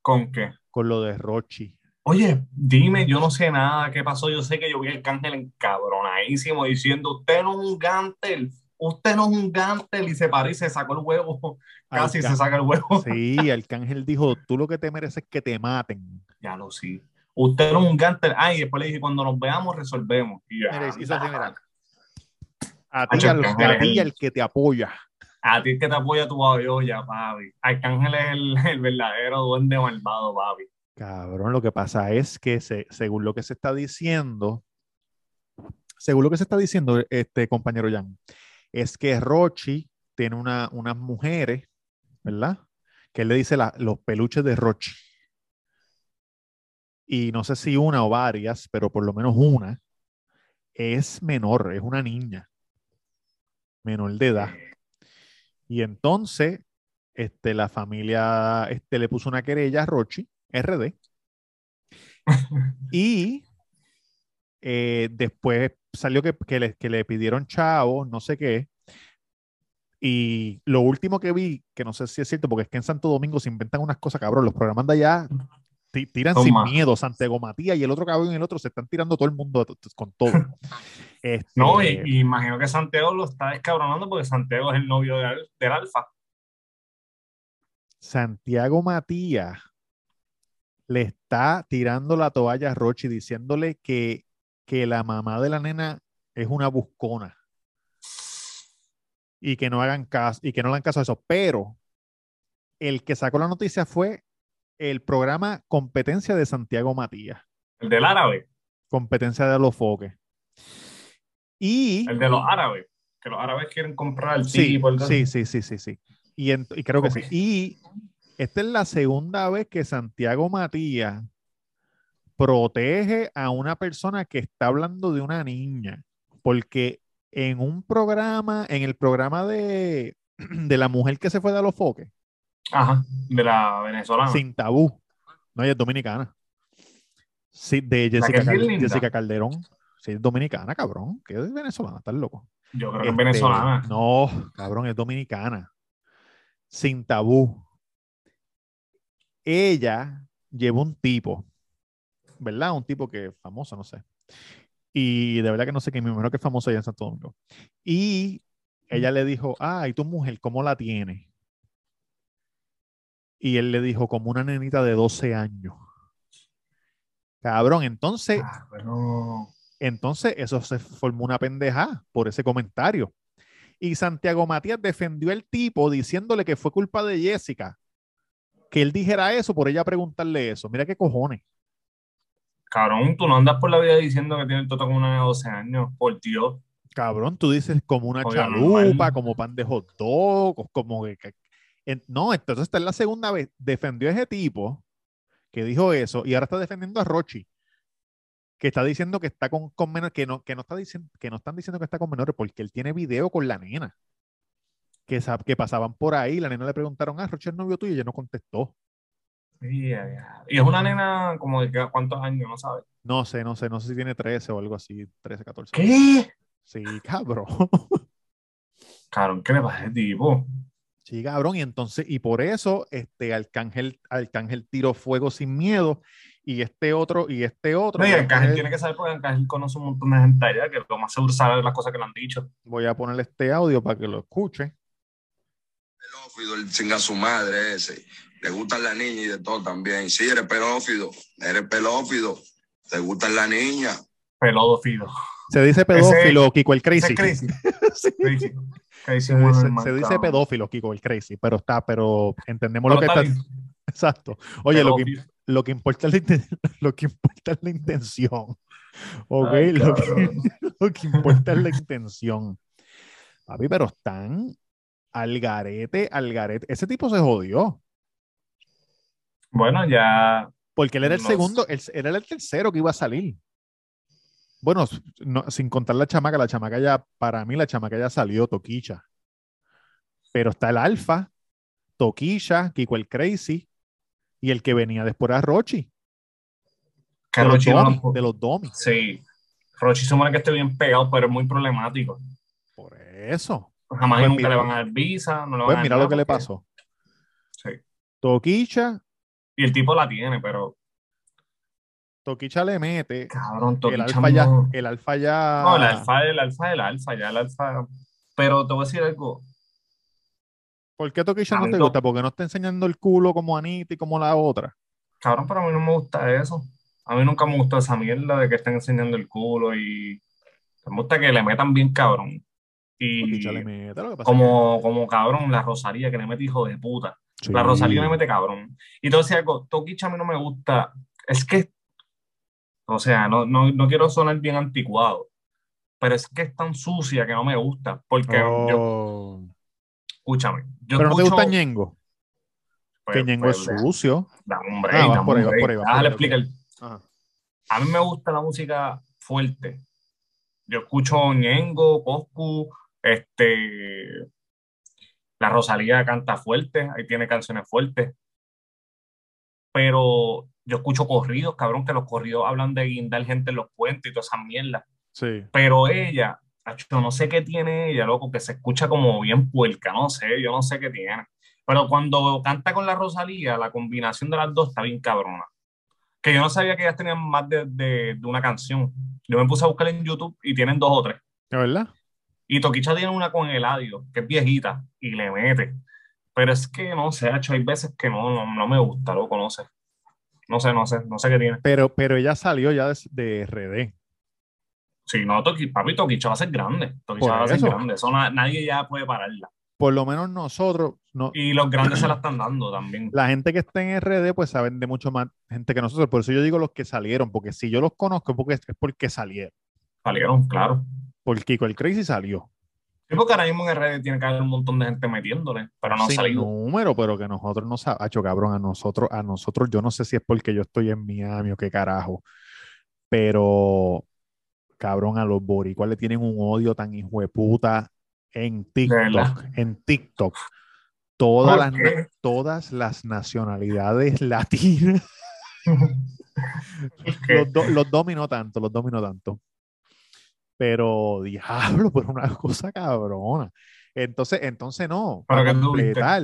¿Con qué? con lo de Rochi? Oye, dime, yo no sé nada qué pasó. Yo sé que yo vi al cángel encabronadísimo diciendo: Usted no es un gantel, usted no es un gantel. Y se paró y se sacó el huevo. Casi se saca el huevo. Sí, Arcángel dijo, tú lo que te mereces es que te maten. Ya lo sí. Usted era un gánster. Ay, y después le dije, cuando nos veamos, resolvemos. Y ya, Mira, hizo así, mira. A ti, al, a el- que te apoya. A ti es que te apoya tu ya, papi. Arcángel es el, el verdadero duende malvado, papi. Cabrón, lo que pasa es que se- según lo que se está diciendo, según lo que se está diciendo, este compañero Jan, es que Rochi tiene una, unas mujeres, ¿verdad? Que él le dice la- los peluches de Rochi. Y no sé si una o varias, pero por lo menos una es menor, es una niña, menor de edad. Y entonces, este, la familia este, le puso una querella a Rochi, RD. y eh, después salió que, que le, que le pidieron chavo, no sé qué. Y lo último que vi, que no sé si es cierto, porque es que en Santo Domingo se inventan unas cosas, cabrón. Los programas de allá tiran sin miedo. Santiago Matías y el otro cabrón y el otro se están tirando todo el mundo con todo. Este, No, y, y imagino que Santiago lo está descabronando porque Santiago es el novio de Al- del Alfa. Santiago Matías le está tirando la toalla a Rochi diciéndole que, que la mamá de la nena es una buscona y que no hagan caso y que no le hagan caso a eso. Pero el que sacó la noticia fue el programa Competencia de Santiago Matías, El del árabe. Competencia de los foques. Y El de los árabes. Que los árabes quieren comprar al Sí, tipo. el- sí, sí, sí, sí, sí. Y, creo que sí. Ok. Y esta es la segunda vez que Santiago Matías protege a una persona que está hablando de una niña. Porque en un programa, en el programa de, de la mujer que se fue de los foques, Ajá. De la venezolana. sin tabú, no, ella es dominicana. Sí, de Jessica, Cal-. Jessica Calderón. Sí, es dominicana, cabrón. Que es venezolana, estás loco. Yo creo que es Este, venezolana. No, cabrón, es dominicana. Sin tabú. Ella lleva un tipo, ¿verdad? Un tipo que es famoso, no sé. Y de verdad que no sé quién, me imagino que es famoso allá en Santo Domingo. Y ella le dijo, ah, ¿y tu mujer cómo la tiene? Y él le dijo, como una nenita de 12 años. Cabrón, entonces Ah, pero... entonces, eso se formó una pendeja por ese comentario. Y Santiago Matías defendió al tipo diciéndole que fue culpa de Jessica. Que él dijera eso por ella preguntarle eso. Mira qué cojones. Cabrón, tú no andas por la vida diciendo que tiene el toto como una de 12 años. Por Dios. Cabrón, tú dices como una chalupa, como pan de hot dog, como que... en- no, entonces esta es la segunda vez. Defendió a ese tipo que dijo eso y ahora está defendiendo a Rochi. Que está diciendo que está con, con menores, que no, que no está diciendo, que no están diciendo que está con menores porque él tiene video con la nena. Que, que pasaban por ahí, la nena le preguntaron, ah, Rochi es novio tuyo, y ella no contestó. Sí. Y es una nena como de cuántos años, no sabes. No sé, no sé, no sé si tiene 13 o algo así, 13, 14. ¿Qué? Sí, cabrón. Cabrón, ¿qué le pasa a ese tipo? Sí, cabrón. Y entonces, y por eso, este Arcángel, Arcángel tiró fuego sin miedo. Y este otro, y este otro. No, y voy a Arcángel poner- tiene que saber porque Arcángel conoce un montón de gente allá que lo más seguro sabe las cosas que le han dicho. Voy a ponerle este audio para que lo escuche. Pedófido, el chinga su madre ese. Le gustan las niñas y de todo también. Sí, eres pedófido. Eres pedófido. Te gustan las niñas. Pelodo fido. Se dice pedófilo, Kiko el Ese Crazy. Es crazy. Sí. Crazy. Crazy Se, dice, se pedófilo, Kiko el Crazy, pero está, pero entendemos Pero lo que está. bien. Exacto. Oye, lo que, lo que importa es la, lo que importa es la intención. Ok, Ay, lo, que, cabrón. lo que importa es la intención. Papi, pero están al garete, al garete. Ese tipo se jodió. Bueno, ya. Porque él era el No segundo, él, él era el tercero que iba a salir. Bueno, no- sin contar la chamaca, la chamaca ya, para mí la chamaca ya salió, Toquicha. Pero está el Alfa, Toquicha, Kiko el Crazy, y el que venía después era Rochi, Que de los, Rochi no domis, lo- de los domis. Sí. Rochi se supone que esté bien pegado, pero es muy problemático. Por eso. Jamás Pues nunca mira- le van a dar visa, no le van Pues a mira lo que le pasó. Sí. Toquicha, Y el tipo la tiene, pero Toquicha le mete, cabrón, el Toquicha Alfa ya, no- el Alfa ya. No, el alfa, el alfa, el alfa, ya el alfa. Pero te voy a decir algo. ¿Por qué Toquicha no te gusta? Porque no está enseñando el culo como Anita y como la otra. Cabrón, pero a mí no me gusta eso. A mí nunca me gustó esa mierda de que estén enseñando el culo y me gusta que le metan bien cabrón. Y Toquicha le mete, lo que pasa como, como cabrón, la Rosalía que le mete hijo de puta. La. Rosalía le mete cabrón. Y te voy a decir algo, Toquicha a mí no me gusta. Es que, o sea, no, no, no quiero sonar bien anticuado, pero es que es tan sucia que no me gusta. Porque yo, Oh. escúchame, yo Pero no te gusta Ñengo, pues, que Ñengo pues, es da- sucio. Un break, Ah, por ahí, break. por ahí, ahí. Ajá. A mí me gusta la música fuerte. Yo escucho Ñengo, Coscu, este, la Rosalía canta fuerte, ahí tiene canciones fuertes. Pero yo escucho corridos, cabrón, que los corridos hablan de guindar gente en los puentes y todas esas mierdas. Sí. Pero ella, yo no sé qué tiene ella, loco, que se escucha como bien puerca, no sé, yo no sé qué tiene. Pero cuando canta con la Rosalía, la combinación de las dos está bien cabrona. Que yo no sabía que ellas tenían más de, de- de una canción. Yo me puse a buscar en YouTube y tienen dos o tres. ¿De verdad? Y Toquicha tiene una con Eladio, que es viejita, y le mete. Pero es que no sé, hecho, hay veces que no, no, no me gusta, loco, no sé. No sé, no sé, no sé qué tiene. Pero, pero ella salió ya de, de RD. Sí, no, Toqui, papi, Toquicha va a ser grande. Toquicha Por va a ser grande. Eso na- nadie ya puede pararla. Por lo menos nosotros, no, Y los grandes se la están dando también. la gente que está en RD, pues saben de mucho más gente que nosotros. Por eso yo digo los que salieron, porque si yo los conozco es porque, es porque salieron. Salieron, claro. Porque Kiko el Crazy salió. Sí, porque ahora mismo en RD tiene que haber un montón de gente metiéndole, pero no ha salido. número, pero que nosotros no sabemos. Hacho, cabrón, a nosotros, a nosotros, yo no sé si es porque yo estoy en Miami o qué carajo, pero cabrón, a los boricuas le tienen un odio tan hijo de puta en? TikTok, en TikTok. Todas ¿Por las, todas las nacionalidades latinas, Que- los, do- los dominó tanto, los dominó tanto. Pero diablo, pero una cosa cabrona. Entonces, entonces no, ¿Pero para tuviste? completar,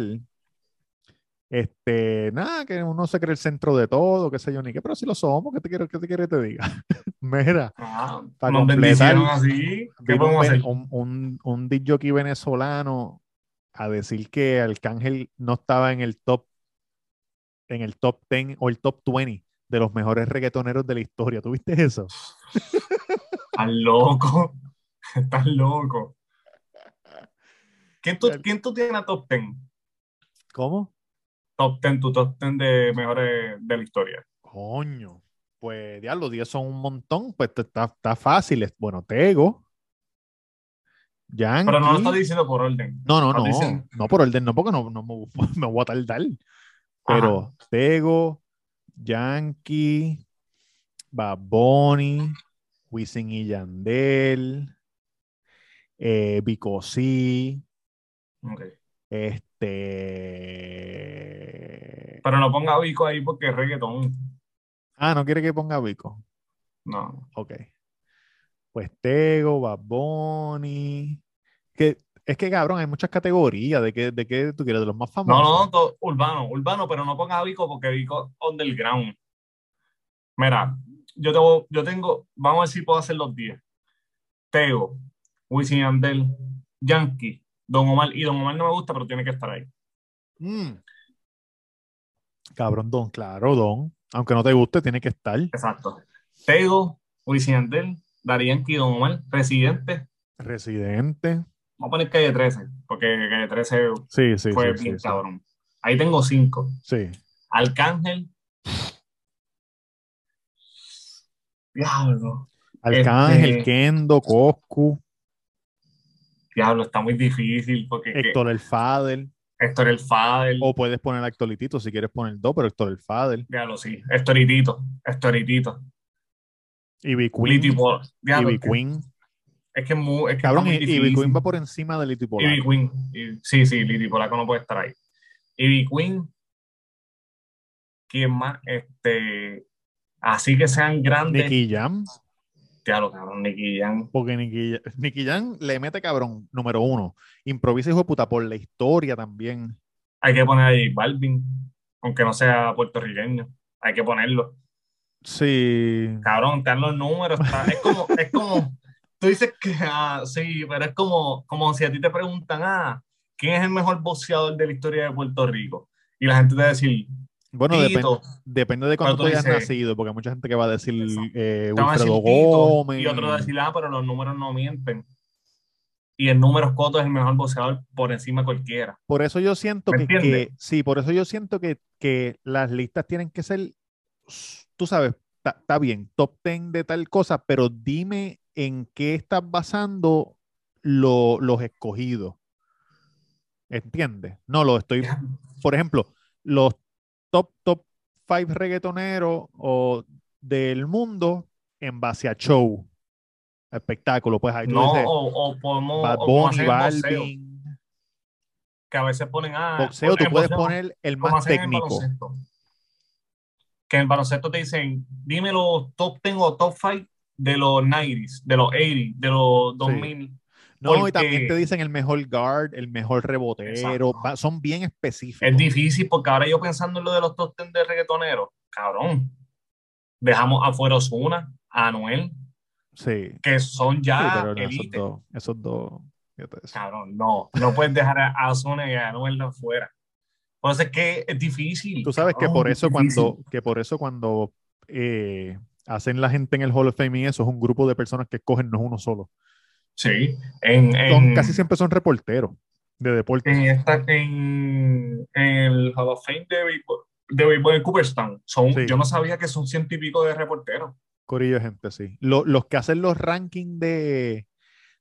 este, nada, que uno se cree el centro de todo, qué sé yo, ni qué, pero si lo somos, ¿qué te quiero, qué te quiero que te diga? Mira, Ah, para nos completar, así. ¿Qué un, podemos ven- hacer? un, un, un jockey venezolano a decir que Arcángel no estaba en el top, en el top 10 o el top 20 de los mejores reggaetoneros de la historia. ¿Tuviste eso? Estás loco. Estás loco. ¿Quién tú, ¿Quién tú tienes a top 10? ¿Cómo? Top 10, tu top 10 de mejores de la historia. Coño. Pues, los 10 son un montón, pues está, está fácil. Bueno, Tego, Yankee. Pero no lo estás diciendo por orden. No, no, no. diciendo- No por orden, no, porque no, no me, me voy a tardar. Pero Tego, Yankee, Bad Bunny, Wisin y Yandel, eh, Vico C, Ok. este. Pero no ponga Vico ahí porque es reggaetón. Ah, no quiere que ponga Vico. No. Ok. Pues Tego, Bad Bunny. Que, es que cabrón, hay muchas categorías. ¿De qué, de qué tú quieres? De los más famosos. No, no, to- urbano, urbano, pero no ponga a Vico porque Vico underground. Mira, yo, tengo, yo tengo, vamos a ver si puedo hacer los 10. Tego, Wisin y Yandel, Yankee, Don Omar, y Don Omar no me gusta, pero tiene que estar ahí. Mm. Cabrón, Don, claro, Don. Aunque no te guste, tiene que estar. Exacto. Tego, Wisin Daddy Yankee, Don Omar, Residente. Residente. Vamos a poner calle 13, porque calle 13 Sí, sí, fue sí, bien sí, sí. cabrón. Ahí tengo 5. Sí. Arcángel. Diablo. Arcángel, Este- Kendo, Coscu, Diablo, está muy difícil porque que- Héctor el Fader. Héctor el Fadel. O puedes poner a Héctor Litito si quieres poner dos, pero Héctor el Fader. Diablo, sí. Héctoritito. Héctoritito. Ivy Queen. Liti Pol- Diablo, que- Queen. Es que es muy, es que Cabrón, y-. Queen va por encima de Liti Polaco. Ivy Queen. Y- Sí, sí, Liti Polaco no puede estar ahí. Ivy Queen. ¿Quién más? Este. Así que sean grandes. Nicky Jam. Diablo, cabrón, Nicky Jam. Porque Nicky, Nicky Jam le mete cabrón, número uno. Improvisa hijo de puta por la historia también. Hay que poner ahí Balvin. Aunque no sea puertorriqueño. Hay que ponerlo. Sí. Cabrón, te dan los números. está- es como, es como, tú dices que, ah, sí, pero es como, como si a ti te preguntan, ah, ¿quién es el mejor boxeador de la historia de Puerto Rico? Y la gente te va a decir, Bueno, depen- Tito, depende de cuándo tú hayas dices- nacido, porque hay mucha gente que va a decir eh, Wilfredo Gómez. y otro va a decir, ah, pero los números no mienten. Y el número Cotto es el mejor boxeador por encima de cualquiera. Por eso yo siento ¿Me que, sí, por eso yo siento que, que las listas tienen que ser, tú sabes, está bien, top 10 de tal cosa, pero dime en qué estás basando lo- los escogidos. ¿Entiendes? No, lo estoy, por ejemplo, los top, top 5 reggaetoneros o del mundo en base a show, espectáculo, pues ahí No, dices o, o podemos, Bad Bunny, Balvin. que a veces ponen ah, Boxeo, tú en puedes boxeo, poner el más en el técnico. baloncesto. Que en el baloncesto te dicen, dime los top 10 o top 5 de los 90s, de los 80s, de los 2000. No, y porque- también te dicen el mejor guard, el mejor rebotero. Va- son bien específicos. Es difícil porque ahora yo pensando en lo de los top 10 de reggaetoneros, cabrón, dejamos afuera a Ozuna, a Anuel, Sí. que son Sí, ya pero no, esos dos, esos dos. Cabrón, no, no puedes dejar a a Ozuna y a Anuel afuera. Por eso es que es difícil. Tú sabes que por es eso cuando, que por eso cuando eh, hacen la gente en el Hall of Fame y eso es un grupo de personas que escogen, no es uno solo. Sí, en, Son, casi siempre son reporteros de deporte. en, esta, en, en el Hall of Fame de béisbol, de béisbol en Cooperstown, son, Sí. yo no sabía que son ciento y pico de reporteros. Corillo de gente, sí. Lo- los que hacen los rankings de,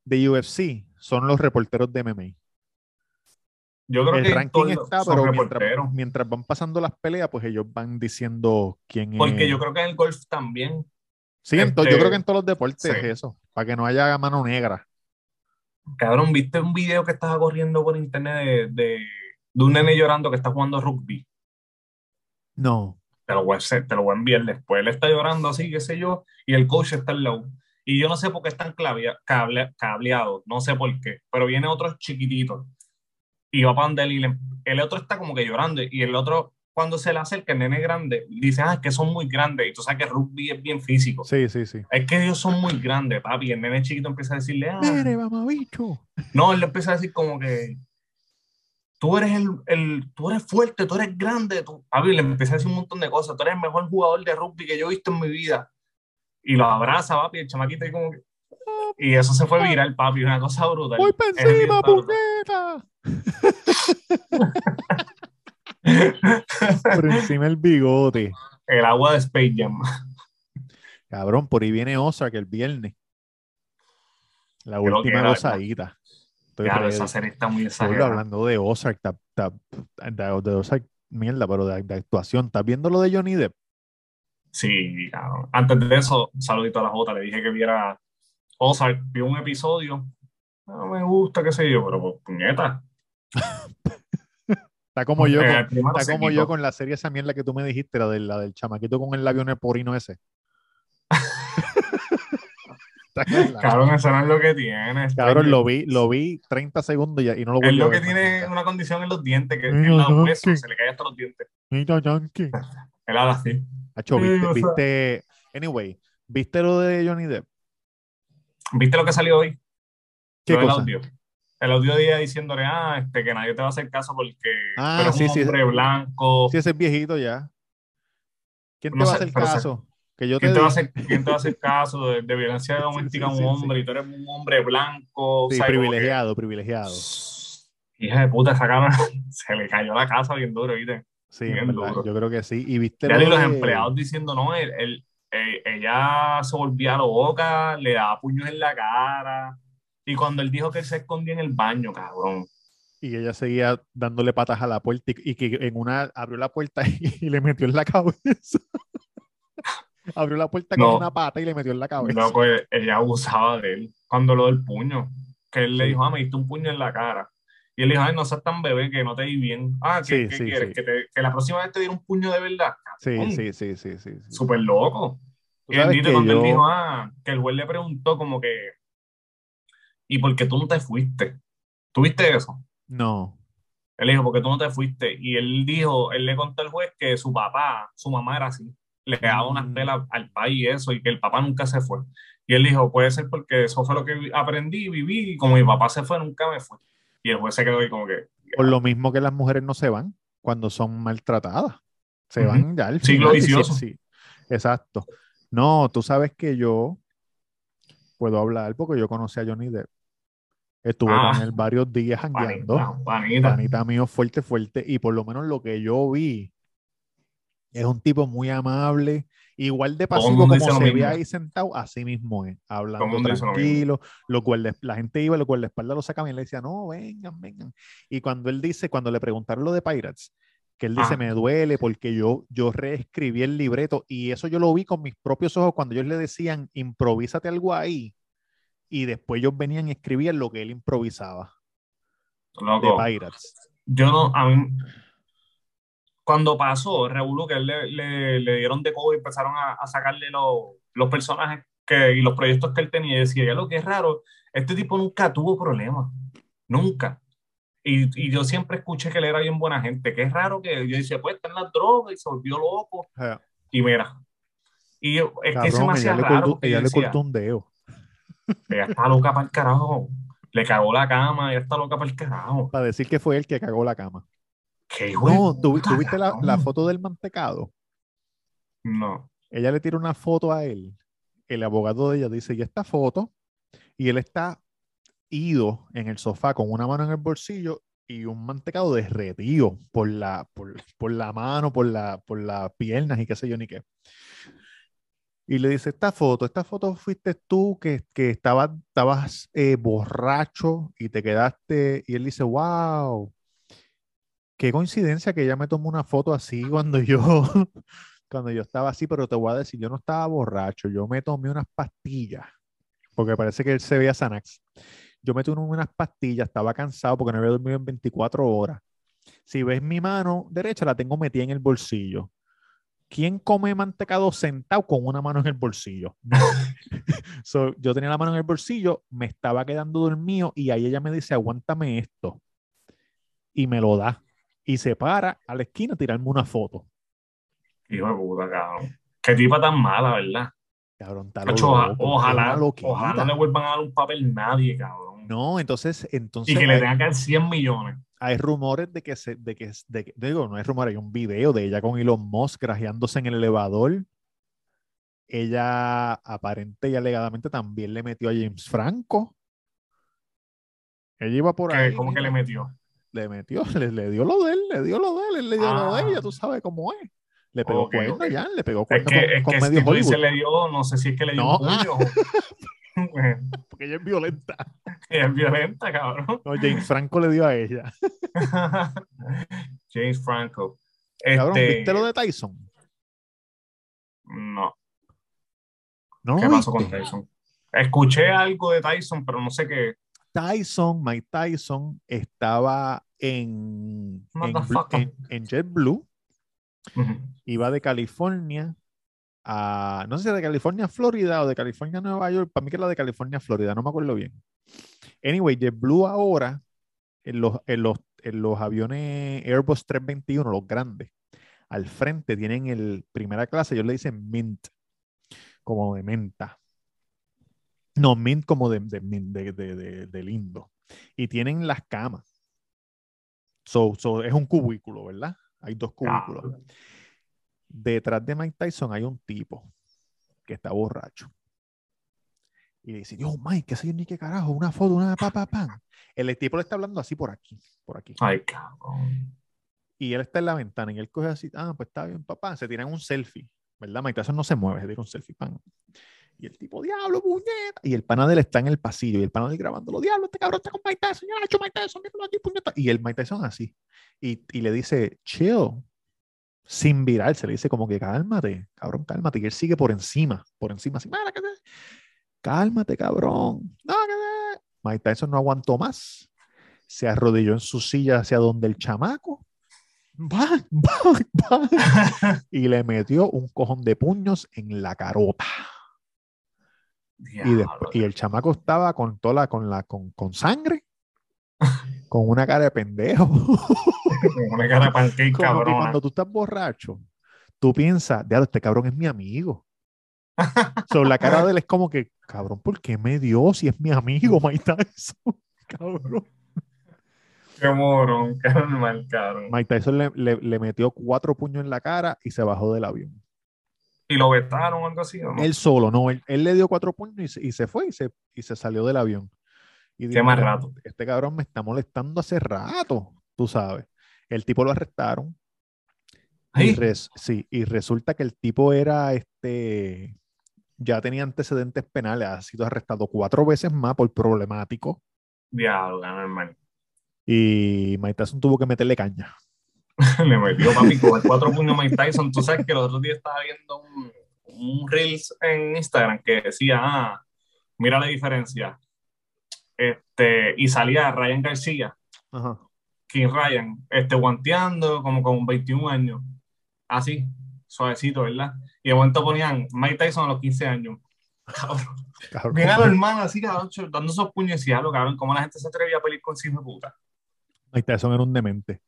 de UFC son los reporteros de MMA. Yo creo El que ranking está, pero mientras, mientras van pasando las peleas, pues ellos van diciendo quién Porque es. yo creo que en el golf también. Sí, yo este, creo que en todos los deportes sí. es eso, para que no haya mano negra. Cabrón, ¿viste un video que estaba corriendo por internet de, de, de un nene llorando que está jugando rugby? No. Te lo, voy a, hacer- te lo voy a enviar después. Él está llorando así, qué sé yo, y el coach está al lado. Y yo no sé por qué están clavia- cable- cableados, no sé por qué, pero viene otro chiquitito y va para donde él y le- el otro está como que llorando y el otro, cuando se le acerca el nene grande, dice, ah, es que son muy grandes. Y tú sabes que rugby es bien físico. Sí, sí, sí. Es que ellos son muy grandes, papi. Y el nene chiquito empieza a decirle, ah, Mire, mamabicho. no, él le empieza a decir como que tú eres el, el- tú eres fuerte, tú eres grande, tú, papi, le empieza a decir un montón de cosas, tú eres el mejor jugador de rugby que yo he visto en mi vida. Y lo abraza, papi, el chamaquito y como que... Y eso se fue viral, papi, una cosa brutal. Voy para encima, puñeta. Por encima el bigote. el agua de Space Jam. Cabrón, por ahí viene Ozark el viernes. La Creo última era. Estoy Claro, esa serie está muy exagerada. hablando de Ozark, ta- ta- de, de Ozark, mierda, pero de, de actuación. ¿Estás viendo lo de Johnny Depp? Sí, cabrón. Antes de eso, saludito a la Jota, le dije que viera Ozark, vi un episodio, no me gusta, qué sé yo, pero pues, puñeta. Está como yo, Eh, con, el está como yo con la serie esa mierda que tú me dijiste, la del, la del chamaquito con el labio porino ese. Cabrón. Eso no es lo que tiene. Cabrón, lo vi, lo vi 30 segundos y, no lo Es volví a lo que tiene nunca. una condición en los dientes, que en los huesos se le caen hasta los dientes. Mira, Yankee. Él habla así. Hacho, Sí, viste, o sea- viste, anyway, ¿viste lo de Johnny Depp? ¿Viste lo que salió hoy? ¿Qué Lo del cosa? audio. El audio ella diciéndole, ah, este, que nadie te va a hacer caso porque Ah, sí, un sí. hombre blanco. Si ese es viejito ya. ¿Quién te va a hacer caso? Que yo ¿Quién te, va a hacer, ¿Quién te va a hacer caso de, de violencia Sí, doméstica a sí, un sí, hombre y tú eres un hombre blanco? Sí, privilegiado, privilegiado. Hija de puta, esa cámara se le cayó la casa bien duro, ¿viste? Sí, bien verdad, duro. yo creo que sí. Y viste Ya lo los empleados diciendo, no, él, él- eh, ella se volvía loca, le daba puños en la cara. Y cuando él dijo que él se escondía en el baño, cabrón. Y ella seguía dándole patas a la puerta y, y que en una abrió la puerta y, le metió en la cabeza. abrió la puerta con No. una pata y le metió en la cabeza. Loco, eh, ella abusaba de él. Cuando lo del puño, que él le dijo, ah, me diste un puño en la cara. Y él dijo, ay, no seas tan bebé que no te di bien. Ah, ¿qué, Sí, qué sí, quieres? sí. Que, te- que la próxima vez te diera un puño de verdad. Sí, Cabrón, sí, sí, sí, sí. Súper loco. Y que cuando él dijo, ah, que el juez le preguntó como que, ¿y por qué tú no te fuiste? ¿Tuviste eso? No. Él dijo, ¿por qué tú no te fuiste? Y él dijo, él le contó al juez que su papá, su mamá era así. Le daba unas Mm. pelas al país y eso, y que el papá nunca se fue. Y él dijo, puede ser porque eso fue lo que aprendí, viví, y como mi papá se fue, nunca me fue. Y el juez se quedó ahí como que, Por lo mismo que las mujeres no se van cuando son maltratadas. Se van ya al final, y sí- vicioso. sí, exacto. No, tú sabes que yo puedo hablar porque yo conocí a Johnny Depp. Estuve Ah. con él varios días jangueando. Panita, panita. Panita mío fuerte, fuerte. Y por lo menos lo que yo vi es un tipo muy amable, igual de pasivo como lo se ve ahí sentado, así mismo es, hablando dice lo tranquilo. Los guardas- la gente iba, los guardaespaldas lo sacaban y le decía, no, vengan, vengan. Y cuando él dice, cuando le preguntaron lo de Pirates, que él dice, Ah. me duele porque yo, yo reescribí el libreto y eso yo lo vi con mis propios ojos cuando ellos le decían, improvísate algo ahí. Y después ellos venían y escribían lo que él improvisaba de Pirates. yo no, a mí, cuando pasó Revolú, que él le, le, le dieron de codo y empezaron a, a sacarle los, los personajes que, y los proyectos que él tenía, y decía, ya lo que es raro, este tipo nunca tuvo problemas, nunca. Y, y yo siempre escuché que él era bien buena gente, que es raro que yo decía, pues está en las drogas y se volvió loco, y mira. Y es que se me hacía ella, le raro, cortó, ella le cortó un dedo. Ella está loca para el carajo, le cagó la cama, ella está loca para el carajo. Para decir que fue él que cagó la cama. ¿Qué hijo No, ¿tú, puta, tú viste la, foto del mantecado? No. Ella le tira una foto a él. El abogado de ella dice, ¿y esta foto? Y él está ido en el sofá con una mano en el bolsillo y un mantecado derretido por la, por, por la mano, por, la, por las piernas y qué sé yo ni qué. Y le dice, esta foto, esta foto fuiste tú que, que estabas, estabas eh, borracho y te quedaste. Y él dice, wow, qué coincidencia que ella me tomó una foto así cuando yo, cuando yo estaba así, pero te voy a decir, yo no estaba borracho, yo me tomé unas pastillas, porque parece que él se veía Xanax. Yo me tomé unas pastillas, estaba cansado porque no había dormido en 24 horas. Si ves mi mano derecha, la tengo metida en el bolsillo. ¿Quién come mantecado sentado con una mano en el bolsillo? So, yo tenía la mano en el bolsillo, me estaba quedando dormido y ahí ella me dice, aguántame esto. Y me lo da. Y se para a la esquina a tirarme una foto. Hijo de puta, cabrón. Qué tipa tan mala, ¿verdad? Cabrón, es ojalá, ojalá no le vuelvan a dar un papel nadie, cabrón. No, entonces, entonces y que le tengan que dar 100 millones. hay rumores de que se, de que, de que- digo, no hay rumores, hay un video de ella con Elon Musk grajeándose en el elevador. Ella aparente y alegadamente también le metió a James Franco. Ella iba por ahí. ¿Cómo que le metió? le metió, le, le dio lo de él, le dio lo de él, le dio lo de Ah. ella, tú sabes cómo es. Le pegó Ok, cuerno ok. ya, le pegó Es cuerno que, con, es con que medio si tú dices Hollywood, le dio, no sé si es que le dio No. un puño. porque ella es violenta. Ella es violenta, cabrón. No, James Franco le dio a ella. James Franco. Cabrón, Este, ¿viste lo de Tyson? No, ¿No ¿qué pasó con? Tyson? Escuché algo de Tyson, pero no sé qué. Tyson, Mike Tyson, estaba en, en, en- en JetBlue, Ujú. iba de California a, no sé si de California a Florida o de California a Nueva York, para mí que era de California a Florida, no me acuerdo bien. Anyway, JetBlue ahora, en los, en los, en los aviones Airbus 321, los grandes, al frente tienen el primera clase, ellos le dicen Mint, como de menta. No, mint como de, de, mint, de, de- de- de lindo. Y tienen las camas. So, so, es un cubículo, ¿verdad? Hay dos Ah, cubículos. Detrás de Mike Tyson hay un tipo que está borracho. Y dice, yo, Mike, qué sé yo ni qué carajo, una foto, una pa, pa, pa". El tipo le está hablando así por aquí, por aquí. Ay, cabrón. Y él está en la ventana y él coge así, ah, pues está bien, papá. Se tiran un selfie, ¿verdad? Mike Tyson no se mueve, se tira un selfie, pan. Y el tipo, diablo, puñeta. Y el pana de él está en el pasillo y el pana de él grabándolo, diablo, este cabrón está con Mike Tyson, ya ha hecho Mike Tyson, míralo aquí, puñeta. Y el Mike Tyson así. Y, y le dice, chill, sin virarse, le dice como que cálmate, cabrón, cálmate. Y él sigue por encima, por encima, así, "Mira, que te- cálmate, cabrón. No, que te-". Mike Tyson no aguantó más. Se arrodilló en su silla hacia donde el chamaco. ¡Bang, bang, bang! Y le metió un cojón de puños en la carota. Y, Diablo, después, y el chamaco estaba con toda la, con la, con, con sangre, con una cara de pendejo. con una cara de pancake, cabrona. cuando tú estás borracho, tú piensas, diablo, este cabrón es mi amigo. So, la cara de él es como que, cabrón, ¿por qué me dio si es mi amigo Mike Tyson? Cabrón. Qué morón, qué normal, cabrón. Mike Tyson le, le- le metió cuatro puños en la cara y se bajó del avión. ¿Y lo vetaron o algo así? ¿o no? Él solo, no, él, él le dio cuatro puños y se, y se fue y se, y se salió del avión. Y más "Mira, rato. Este cabrón me está molestando hace rato, tú sabes. El tipo lo arrestaron. Y Ay, res- sí, y resulta que el tipo era este, ya tenía antecedentes penales, ha sido arrestado cuatro veces más por problemático. diablo, normal. Y Mike Tyson tuvo que meterle caña. Le metió papi con el cuatro puños Mike Tyson. Tú sabes que los otros días estaba viendo un, un Reels en Instagram que decía, ah, mira la diferencia. Este, y salía Ryan García, Ajá. King Ryan, este, guanteando como con 21 años. Así, suavecito, ¿verdad? Y de momento ponían Mike Tyson a los 15 años. Cabrón. Cabrón, a los hermanos, así, cabrón, dando esos puños y "Diablo, cabrón, ¿cómo la gente se atrevía a pelear con ese hijo de puta? Mike Tyson era un demente.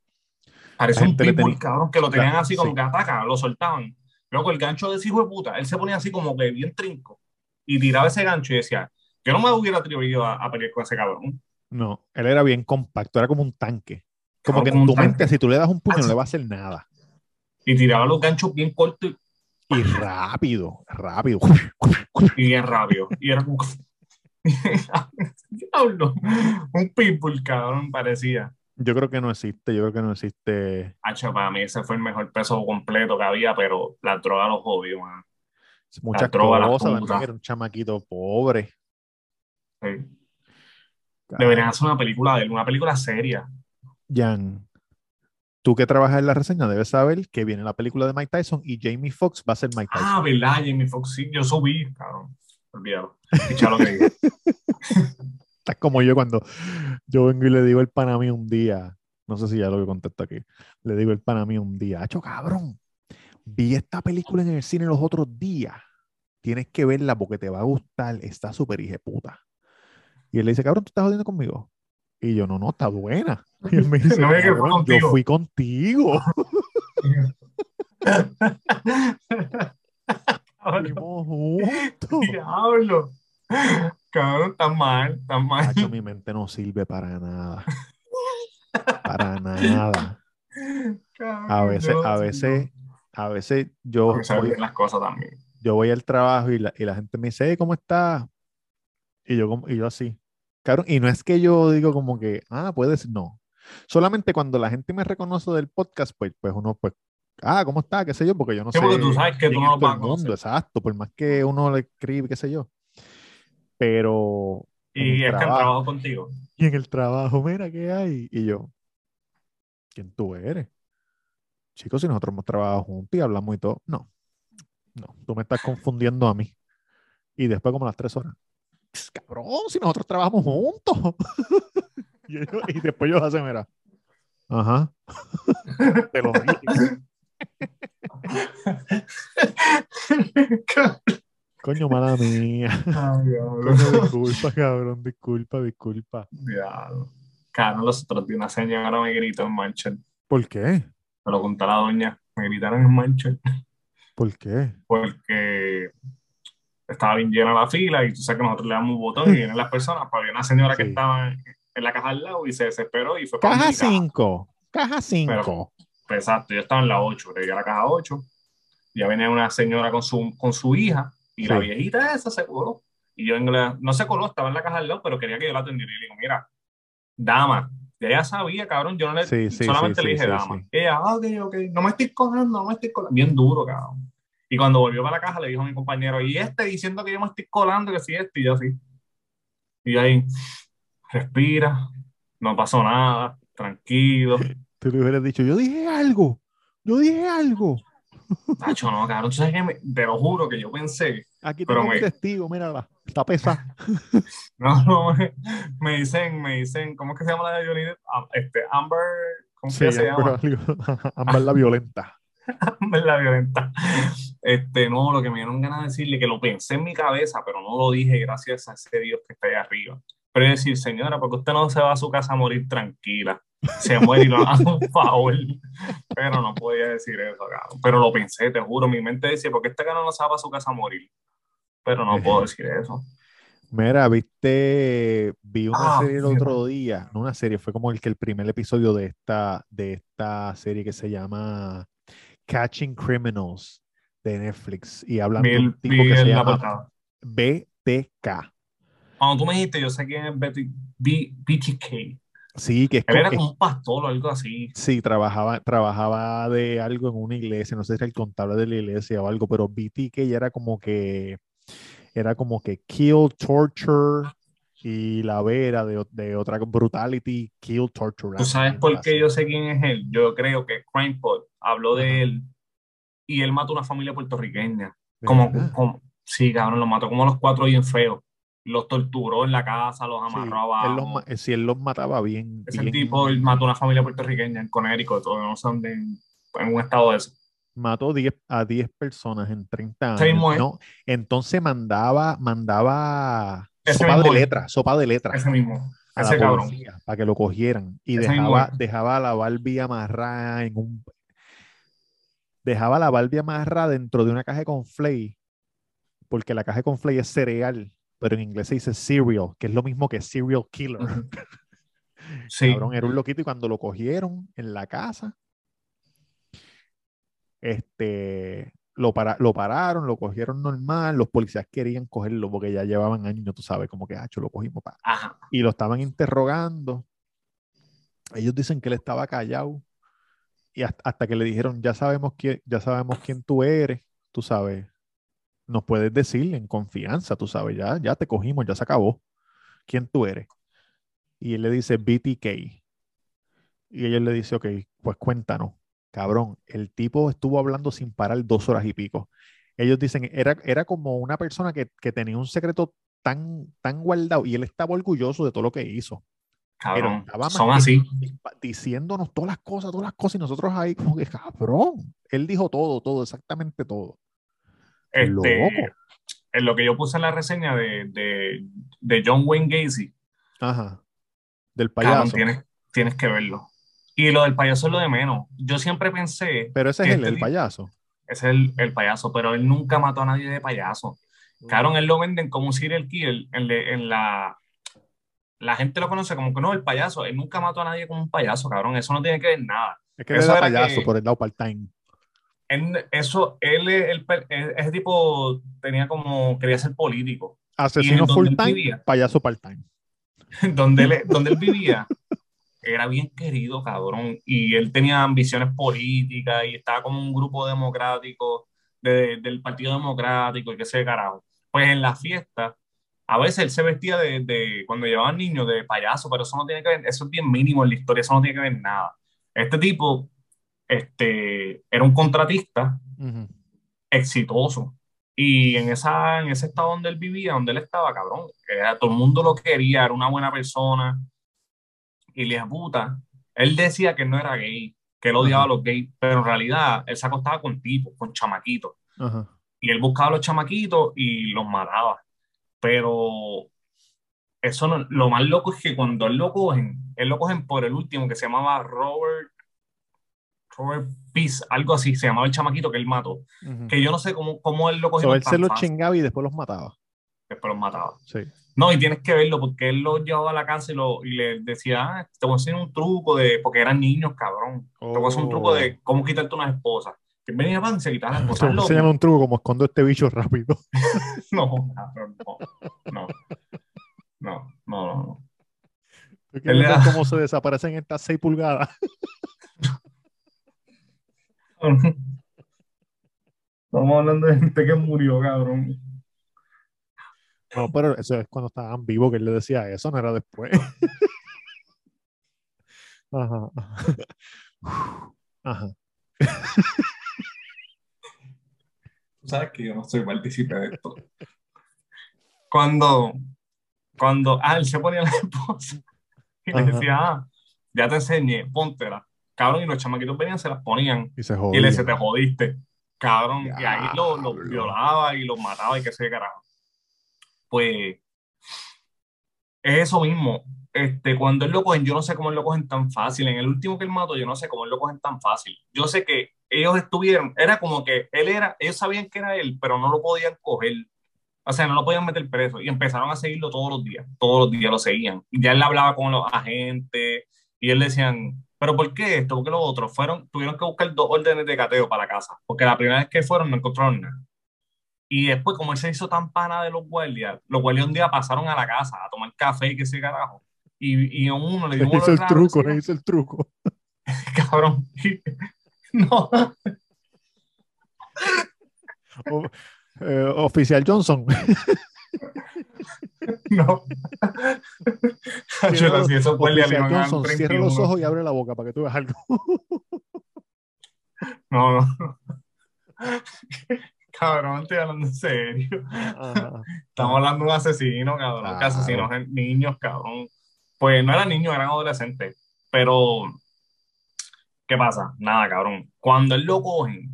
Parece un pitbull, cabrón, que lo tenían Claro, así como sí. que ataca, lo soltaban. Luego el gancho de ese hijo de puta, él se ponía así como que bien trinco y tiraba ese gancho y decía, yo no me hubiera atrevido a, a pelear con ese cabrón. No, él era bien compacto, era como un tanque. Como que en como tu mente, tanque. si tú le das un puño, no le va a hacer nada. Y tiraba los ganchos bien cortos Y rápido, rápido. y bien rápido. Y era como... Diablo, un pitbull, cabrón, parecía. Yo creo que no existe, yo creo que no existe. Hacho, para mí ese fue el mejor peso completo que había, pero la droga lo jodió, man. Muchas droga, la cosas, también era un chamaquito pobre. Sí. Deberían hacer una película de él, una película seria. Jan, tú que trabajas en la reseña debes saber que viene la película de Mike Tyson y Jamie Foxx va a ser Mike Tyson. Ah, ¿verdad? Jamie Foxx, sí, yo subí, cabrón. Olvídalo. Escucha lo que. Estás como yo cuando yo vengo y le digo el pan a mí un día, no sé si ya lo que contesto aquí, le digo el pan a mí un día, hacho cabrón, vi esta película en el cine los otros días, tienes que verla porque te va a gustar, está súper puta. Y él le dice, cabrón, ¿tú estás jodiendo conmigo? Y yo, no, no, está buena. Y él me dice, No me digas que fue "Cabrón, yo contigo". fui contigo. Fuimos juntos. Diablo. Cabrón, tan mal, tan mal. Mi mente no sirve para nada. Para nada. A veces, a veces, a veces yo voy, bien las cosas también. yo voy al trabajo y la, y la gente me dice, "Hey, ¿cómo estás? Y yo, como- y yo así. Cabrón, y no es que yo digo como que, ah, puedes, no. Solamente cuando la gente me reconoce del podcast, pues, pues uno, pues, ah, ¿cómo está? ¿Qué sé yo? Porque yo no Sí, sé. porque tú sabes que tú no lo el mundo, exacto, por más que uno le escribe, qué sé yo. Pero Y el es que han trabajo- contigo. y en el trabajo, mira, ¿qué hay? Y yo, ¿quién tú eres? Chicos, si nosotros hemos trabajado juntos y hablamos y todo. No, no, tú me estás confundiendo a mí. Y después como a las tres horas, "Pss, cabrón, si nosotros trabajamos juntos. y, ellos- y después ellos hacen, mira, ajá, te lo dije. Coño, mala mía. Ay, diablo. Coño, disculpa, cabrón, disculpa, disculpa. Diablo. Cabrón, los otros días una señora me gritó en Marshall. ¿Por qué? Me lo contó la doña. Me gritaron en Marshall ¿Por qué? porque estaba bien llena la fila y tú sabes que nosotros le damos un botón y vienen las personas. Pues había una señora que estaba en, en la caja al lado y se desesperó y fue para Caja mi caja. 5, caja 5. Pues exacto, yo estaba en la 8, le di a la caja 8. Ya venía una señora con su, con su hija y la viejita esa se coló. Y yo vengo, le- no se coló, estaba en la caja al lado, pero quería que yo la atendiera. Y le digo, mira, dama, ya ella sabía, cabrón, yo no le, Sí, sí, solamente le dije dama. ella, ah, ok, ok, no me estoy colando, no me estoy colando. Bien duro, cabrón. Y cuando volvió para la caja le dijo a mi compañero, y este diciendo que yo me estoy colando, que sí, este, y yo así. Y ahí, respira, no pasó nada, tranquilo. Tú le hubieras dicho, yo dije algo, yo dije algo. Tacho, no, cabrón, tú sabes que me- te lo juro que yo pensé, Aquí Pero tengo mi me- testigo, mírala, está pesada. no, no, me, me dicen, me dicen, ¿cómo es que se llama la de Johnny? Ah, Este, Amber, ¿cómo Sí, que se llama? Amber la violenta. Amber la violenta. Este, no, lo que me dieron ganas de decirle, que lo pensé en mi cabeza, pero no lo dije gracias a ese Dios que está ahí arriba. Pero decir, señora, porque usted no se va a su casa a morir tranquila? Se muere y lo hace un favor. Pero no podía decir eso, cabrón. Pero lo pensé, te juro. Mi mente decía, porque este cara no se va a su casa a morir? Pero no puedo decir eso. Mira, viste, vi una Ah, serie el otro día, no una serie, fue como el que el primer episodio de esta, de esta serie que se llama Catching Criminals de Netflix y hablan de un tipo que se la llama. BTK. Cuando tú me dijiste, yo sé quién es BTK. Sí, que es Él era como un pastor o algo así. sí, trabajaba, trabajaba de algo en una iglesia, no sé si era el contable de la iglesia o algo, pero BTK ya era como que, era como que kill, torture y la B era de, de otra brutality, kill, torture. ¿Tú sabes por qué yo sé quién es él? Yo creo que CrimePod habló de él y él mató a una familia puertorriqueña. ¿De Como, como, sí, cabrón, los mató como a los cuatro bien feos. Los torturó en la casa, los Sí, amarró él los, abajo. ma- eh, sí, él los mataba bien, Ese bien- tipo él mató a una familia puertorriqueña en Connecticut, o no sé dónde, en, un estado de eso. mató 10 a 10 personas en 30 Ese años, mismo es. ¿no? Entonces mandaba, mandaba Ese sopa de mismo letras, sopa de letras Ese mismo, a ese la cabrón. para que lo cogieran y Ese mismo dejaba, dejaba la Barbie amarrada en un dejaba la Barbie amarrada dentro de una caja con flay porque la caja con flay es cereal pero en inglés se dice cereal que es lo mismo que serial killer. Sí, Cabrón, era un loquito y cuando lo cogieron en la casa, este, lo, para, lo pararon, lo cogieron normal, los policías querían cogerlo porque ya llevaban años, tú sabes, como que, hacho, lo cogimos, pa". ajá. y lo estaban interrogando. Ellos dicen que él estaba callado y hasta, que le dijeron, ya sabemos quién, ya sabemos quién tú eres, tú sabes, nos puedes decir en confianza, tú sabes, ya, ya te cogimos, ya se acabó, quién tú eres. Y él le dice BTK. Y ella le dice, ok, pues cuéntanos, cabrón, el tipo estuvo hablando sin parar dos horas y pico. Ellos dicen, era, era como una persona que, que tenía un secreto tan, tan guardado y él estaba orgulloso de todo lo que hizo. Cabrón, son así. diciéndonos todas las cosas, todas las cosas, y nosotros ahí como que, cabrón, él dijo todo, todo, exactamente todo. Este, Loco. en lo que yo puse en la reseña de, de, de John Wayne Gacy, Ajá. Del cabrón, payaso. tienes, tienes que verlo. Y lo del payaso es lo de menos. Yo siempre pensé, Pero ese es él, este el tipo- payaso. es el, el payaso, pero él nunca mató a nadie de payaso. Cabrón, él lo venden como un serial killer en, le- en la... La gente lo conoce como que no, el payaso. Él nunca mató a nadie como un payaso, cabrón. Eso no tiene que ver nada. Es que él eso era payaso que- por el lado part-time. Eso, él, él- él- ese tipo tenía como, quería ser político. Asesino full-time, payaso part-time. donde él, donde él vivía era bien querido, cabrón, y él tenía ambiciones políticas y estaba como un grupo democrático de- del Partido Democrático y qué sé, carajo. Pues en la fiesta, a veces él se vestía de, de- cuando llevaban niños, de payaso, pero eso no tiene que ver, eso es bien mínimo en la historia, eso no tiene que ver nada. Este tipo, este, era un contratista exitoso. Y en, esa, en ese estado donde él vivía, donde él estaba, cabrón, era, todo el mundo lo quería, era una buena persona. Y le puta, él decía que no era gay, que él odiaba a los gays, pero en realidad él se acostaba con tipos, con chamaquitos. Y él buscaba a los chamaquitos y los mataba. Pero eso no- lo más loco es que cuando él lo cogen, él lo cogen por el último que se llamaba Robert, Robert Peace, algo así, se llamaba el chamaquito que él mató que yo no sé cómo, cómo él lo cogió So, él se los chingaba y después los mataba. después los mataba. Sí. No, y tienes que verlo porque él los llevaba a la casa y, lo, y le decía, ah, te voy a enseñar un truco de, porque eran niños, cabrón. Te voy a hacer un truco Oh. de cómo quitarte una esposa. Que venía pan, se quitaba las Te esposas. voy a loco. enseñar un truco como escondo este bicho rápido. No, no, no, no, no, no, no. ¿Tú quieres Él le da- cómo se desaparecen estas 6 pulgadas? Estamos hablando de gente que murió, cabrón. No, pero eso es cuando estaban vivos que él le decía eso, no era después. Ajá. Ajá. Sabes que yo no soy partícipe de esto. Cuando, cuando, ah, él se ponía la esposa y le Ajá. decía, ah, ya te enseñé, póntela. Cabrón, y los chamaquitos venían, se las ponían. Y se Y le jodía. decía, te jodiste. Cabrón, y ahí los lo violaba y los mataba y qué sé qué carajo. Pues, es eso mismo. Este, cuando él lo cogen, yo no sé cómo él lo cogen tan fácil. En el último que él mató, yo no sé cómo él lo cogen tan fácil. Yo sé que ellos estuvieron, era como que él era, ellos sabían que era él, pero no lo podían coger. O sea, no lo podían meter preso. Y empezaron a seguirlo todos los días. Todos los días lo seguían. Y ya él hablaba con los agentes y él decían, ¿pero por qué esto? ¿Por qué los otros? Fueron, tuvieron que buscar dos órdenes de cateo para casa. Porque la primera vez que fueron no encontraron nada. Y después, como él se hizo tan pana de los guardias, los guardias un día pasaron a la casa a tomar café y qué sé carajo. Y, y a uno le dio un hizo el truco, le hizo el truco. Cabrón. no. O- eh, oficial Johnson. No. Yo así, esos guardias le Oficial iban a dar Johnson, cierra los 31. ojos y abre la boca para que tú veas algo. No, no. Cabrón, estoy hablando en serio. Ajá. Estamos hablando de un asesino, cabrón. Claro. Que asesinó niños, cabrón. Pues no eran niños, eran adolescentes. Pero, ¿qué pasa? Nada, cabrón. Cuando él lo cogen,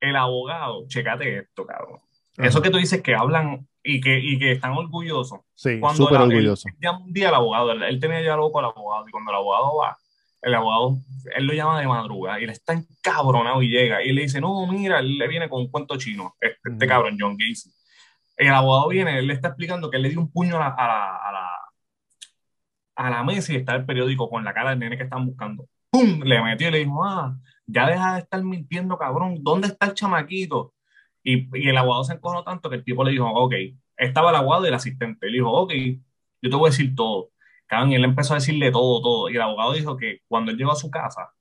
el abogado, checate esto, cabrón. Eso que tú dices que hablan y que, y que están orgullosos. Sí, Cuando súper la- orgulloso. Él, él llama un día al abogado, él, él tenía ya loco al abogado, y cuando el abogado va, el abogado, él lo llama de madrugada, y él está encabronado y llega, y le dice, no, mira, él le viene con un cuento chino, este, este cabrón, John Gacy. El abogado viene, él le está explicando que él le dio un puño a la, a la, a la, a la mesa y está el periódico con la cara del nene que están buscando. ¡Pum! Le metió y le dijo, ah, ya deja de estar mintiendo, cabrón, ¿dónde está el chamaquito? Y, y el abogado se encojonó tanto que el tipo le dijo, ok, estaba el abogado y el asistente. Él dijo, ok, yo te voy a decir todo. Cabrón, y él empezó a decirle todo, todo. Y el abogado dijo que cuando él llegó a su casa,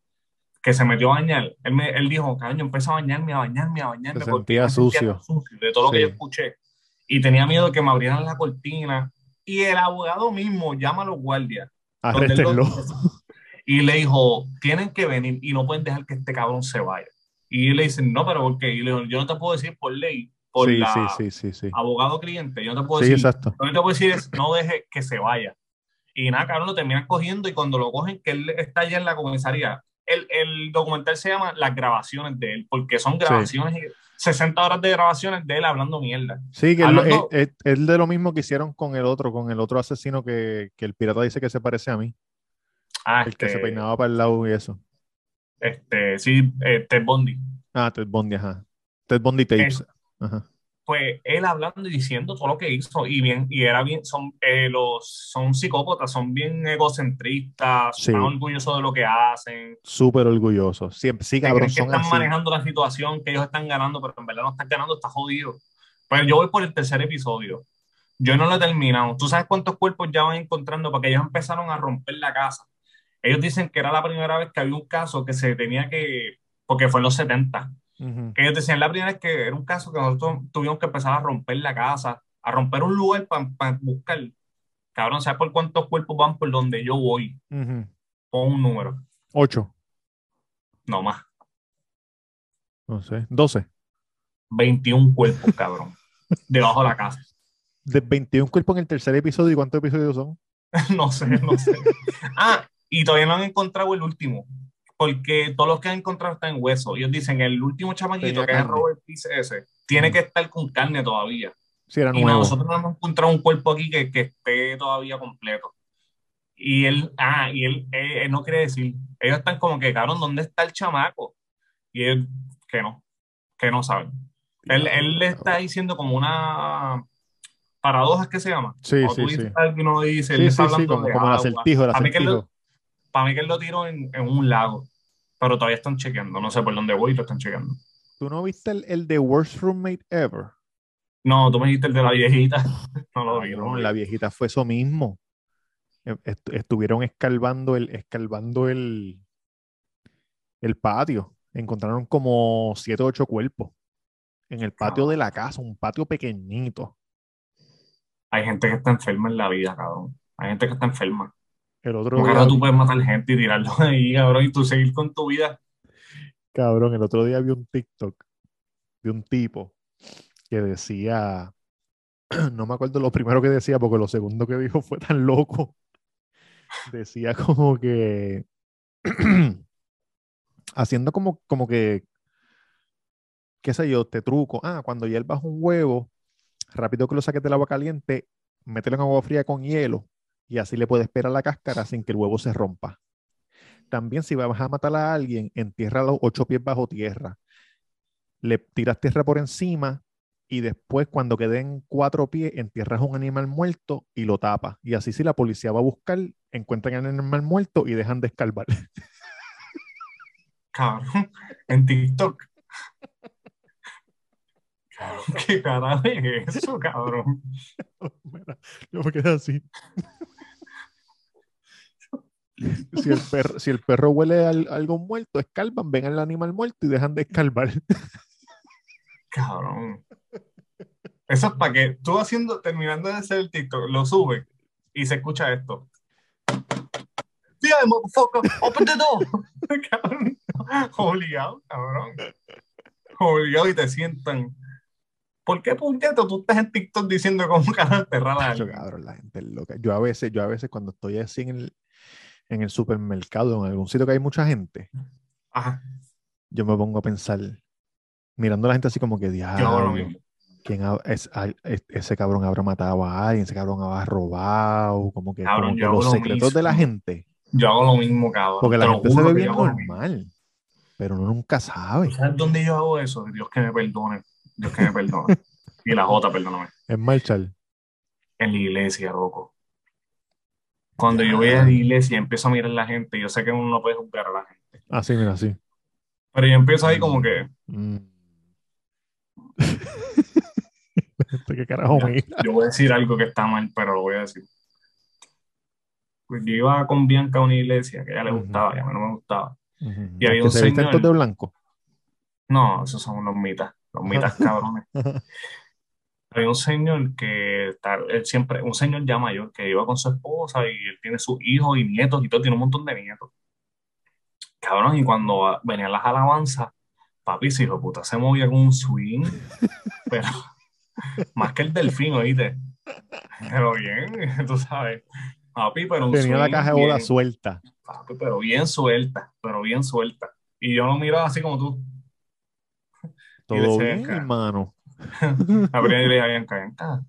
que se metió a bañar, él, me, él dijo, cabrón, yo empecé a bañarme, a bañarme, a bañarme. Se porque sentía me sucio. de todo lo que yo escuché. Y tenía miedo de que me abrieran la cortina. Y el abogado mismo llama a los guardias. Arréstenlo. Y le dijo, tienen que venir y no pueden dejar que este cabrón se vaya. Y le dice, no, pero ¿por qué? Y le dijo, yo no te puedo decir por ley, por Sí, la sí, sí, abogado cliente, yo no te puedo Sí, decir, exacto. lo que te puedo decir es, no deje que se vaya. Y nada, cabrón, lo terminan cogiendo y cuando lo cogen, que él está allá en la comisaría, el, el documental se llama Las grabaciones de él, porque son grabaciones, y 60 horas de grabaciones de él hablando mierda. Sí, que es lo- Hablando- es, es- es de lo mismo que hicieron con el otro, con el otro asesino que, que el pirata dice que se parece a mí, Ah, el que se este, peinaba para el lado y eso. este, sí, eh, Ted Bundy. Ah, Ted Bundy, ajá. Ted Bundy Tapes. Ajá. Pues él hablando y diciendo todo lo que hizo, y bien, y era bien, son, eh, los, son psicópatas, son bien egocentristas, Sí. están orgullosos de lo que hacen, Súper orgulloso. Siempre, sí, cabrón, que están así. manejando la situación, que ellos están ganando, pero en verdad no están ganando, está jodido. Pero yo voy por el tercer episodio. Yo no lo he terminado. ¿Tú sabes cuántos cuerpos ya van encontrando? Porque ellos empezaron a romper la casa. Ellos dicen que era la primera vez que había un caso que se tenía que, porque fue en los 70, Ujú. que ellos decían la primera vez que era un caso que nosotros tuvimos que empezar a romper la casa, a romper un lugar para buscar. Cabrón, ¿sabes por cuántos cuerpos van por donde yo voy? Ujú. Pon un número, Ocho, no más. no sé, doce. 21 cuerpos, cabrón, debajo de la casa. De 21 cuerpos en el tercer episodio, ¿y cuántos episodios son? No sé, no sé. Ah, y todavía no han encontrado el último, porque todos los que han encontrado están en hueso. Ellos dicen el último chamaquito, que es. Robert Peace ese, tiene Mm. que estar con carne todavía. Sí, era Y nuevo. nosotros no hemos encontrado un cuerpo aquí que, que esté todavía completo. Y él, ah, y él, eh, él no quiere decir, ellos están como que, cabrón, ¿dónde está el chamaco? Y él, que no, que no saben. Él, él le está diciendo como una paradoja, ¿qué se llama? Sí, sí, tú dices sí. uno dice, él Sí, está sí, sí, hablando como, de como el acertijo, el que él acertijo. Para mí que él lo tiró en, en un lago, pero todavía están chequeando, no sé por dónde voy, lo están chequeando. ¿Tú no viste el, el de Worst Roommate Ever? No, tú me dijiste el de la viejita, no lo vi, no la viejita fue eso mismo. E- est- estuvieron escalvando el, escalvando el, el patio. Encontraron como siete o ocho cuerpos en el patio Cabrón. de la casa, un patio pequeñito. Hay gente que está enferma en la vida, cabrón. Hay gente que está enferma. El otro Porque día, ahora tú puedes matar gente y tirarlo ahí, cabrón, y tú seguir con tu vida. cabrón, el otro día vi un TikTok de un tipo que decía, no me acuerdo lo primero que decía, porque lo segundo que dijo fue tan loco. Decía como que haciendo como, como que, qué sé yo, te truco. Ah, cuando hiervas un huevo, rápido que lo saques del agua caliente, mételo en agua fría con hielo y así le puedes esperar la cáscara sin que el huevo se rompa. También si vas a matar a alguien, entierra los ocho pies bajo tierra. Le tiras tierra por encima y después cuando queden cuatro pies entierras un animal muerto y lo tapas. Y así si la policía va a buscar, encuentran el animal muerto y dejan de escarbar. Cabrón, en TikTok. Cabrón, ¿qué carajo es eso, cabrón? Mira, yo me quedé así. Si el, perro, si el perro huele a al- algo muerto, escarban, ven al animal muerto y dejan de escarbar. Cabrón. Eso es para que tú haciendo, terminando de hacer el TikTok, lo subes y se escucha esto. Yeah, motherfucker, open the door. Cabrón, obligado, cabrón. Obligado y te sientan. ¿Por qué puñeto tú estás en TikTok diciendo cómo carajo enterrar a Yo, alguien? cabrón, la gente es loca. Yo a veces, yo a veces cuando estoy así en el, en el supermercado, en algún sitio que hay mucha gente, Ajá, yo me pongo a pensar, mirando a la gente así como que, diablo, mismo. ¿quién ha- es- a- es- ese cabrón habrá matado a alguien, ese cabrón habrá robado, como que, Cabrón, como que los lo secretos de la mismo. gente. Yo hago lo mismo, cabrón. Porque Te la lo gente se ve bien mismo. normal, pero uno nunca sabe. ¿Sabes dónde yo hago eso? Dios que me perdone. Dios que me perdone. Y la J, perdóname. Es marchar. En la iglesia, loco. Cuando yo voy a la iglesia y empiezo a mirar a la gente, yo sé que uno no puede juzgar a la gente. Así, mira, así. Pero yo empiezo ahí como que, Mm. Este, ¿Qué carajo mira? yo voy a decir algo que está mal, pero lo voy a decir. Pues yo iba con Bianca a una iglesia que a ella le gustaba y a mí no me gustaba. Ujú. Y había Que un se señor- de blanco. No, esos son unos mitas, los mitas cabrones. Había un señor que está, él siempre, un señor ya mayor que iba con su esposa y él tiene sus hijos y nietos y todo, tiene un montón de nietos. Cabrón, y cuando venían las alabanzas, papi, ese hijo puta se movía con un swing, pero más que el delfín, oíste. Pero bien, tú sabes. Papi, pero un Tenía la swing caja de bola suelta. papi, pero bien suelta, pero bien suelta. Y yo lo miraba así como tú. Todo bien, hermano. La primera yo le dije a Bianca, Bianca,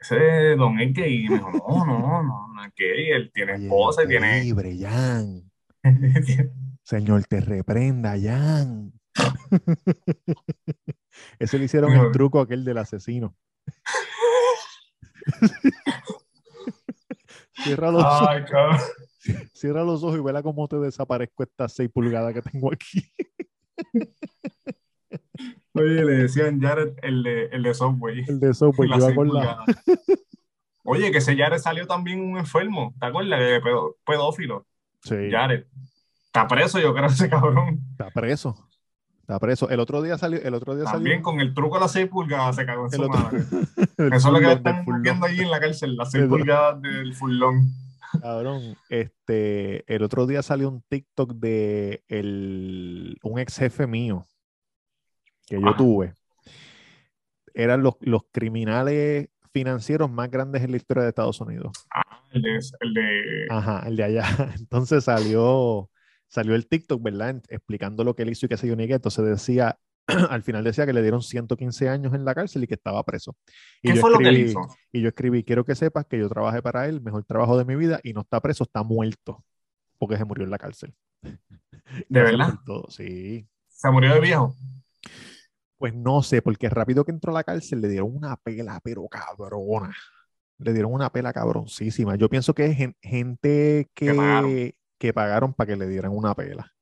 ese don es gay. Y me dijo, no, no, no, no es gay. Él tiene Oye, esposa y tiene... libre, Jan. Señor, te reprenda, Jan. Ese le hicieron el truco aquel del asesino. Cierra los, ojos, Ay, cabrón. cierra los ojos y vela cómo te desaparezco estas 6 pulgadas que tengo aquí. Oye, le decían Jared el de, el de Subway. El de iba seis con la. Oye, que ese Jared salió también un enfermo. ¿Te acuerdas? De pedófilo. Sí, Jared. Está preso, yo creo, ese cabrón. está preso. Está preso. El otro día salió. El otro día También salió. con el truco de las 6 pulgadas se cagó en El su otro- madre. Eso es lo que están viendo allí en la cárcel, las 6 El- pulgadas del furlón. Cabrón, este, el otro día salió un TikTok de el, un ex jefe mío que yo Ajá. tuve. Eran los, los criminales financieros más grandes en la historia de Estados Unidos. Ah, el de, el de Ajá, el de allá. Entonces salió, salió el TikTok, ¿verdad? Explicando lo que él hizo y qué sé yo ni qué. Entonces decía, al final decía que le dieron 115 años en la cárcel y que estaba preso. Y ¿Qué yo fue lo que él escribí- hizo? y yo escribí, quiero que sepas que yo trabajé para él, mejor trabajo de mi vida, y no está preso, está muerto, porque se murió en la cárcel. ¿De verdad? Sí. Se murió de viejo. Pues no sé, porque rápido que entró a la cárcel le dieron una pela, pero cabrona. Le dieron una pela cabroncísima. Yo pienso que es gen- gente que, Que pagaron. que pagaron para que le dieran una pela.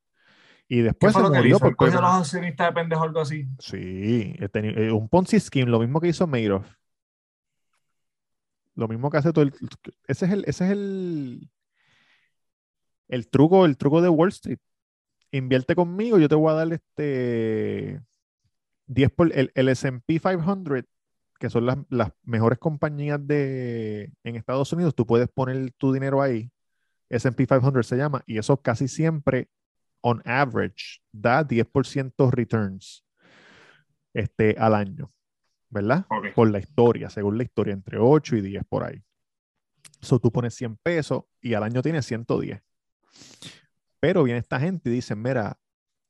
Y ¿Qué después fue se lo que hizo? ¿Él porque... cogió a los accionistas de pendejo algo así? Sí, eh, un Ponzi scheme, lo mismo que hizo Madoff. Lo mismo que hace todo el... Ese es el, ese es el, el truco, el truco de Wall Street. Invierte conmigo, yo te voy a dar este 10 por el, el S&P 500, que son las, las mejores compañías de en Estados Unidos, tú puedes poner tu dinero ahí. S&P 500 se llama, y eso casi siempre, on average, da 10% returns este, al año, ¿verdad? Por la historia, según la historia, entre 8 y 10 por ahí. So tú pones 100 pesos y al año tienes 110. Pero viene esta gente y dice, mira,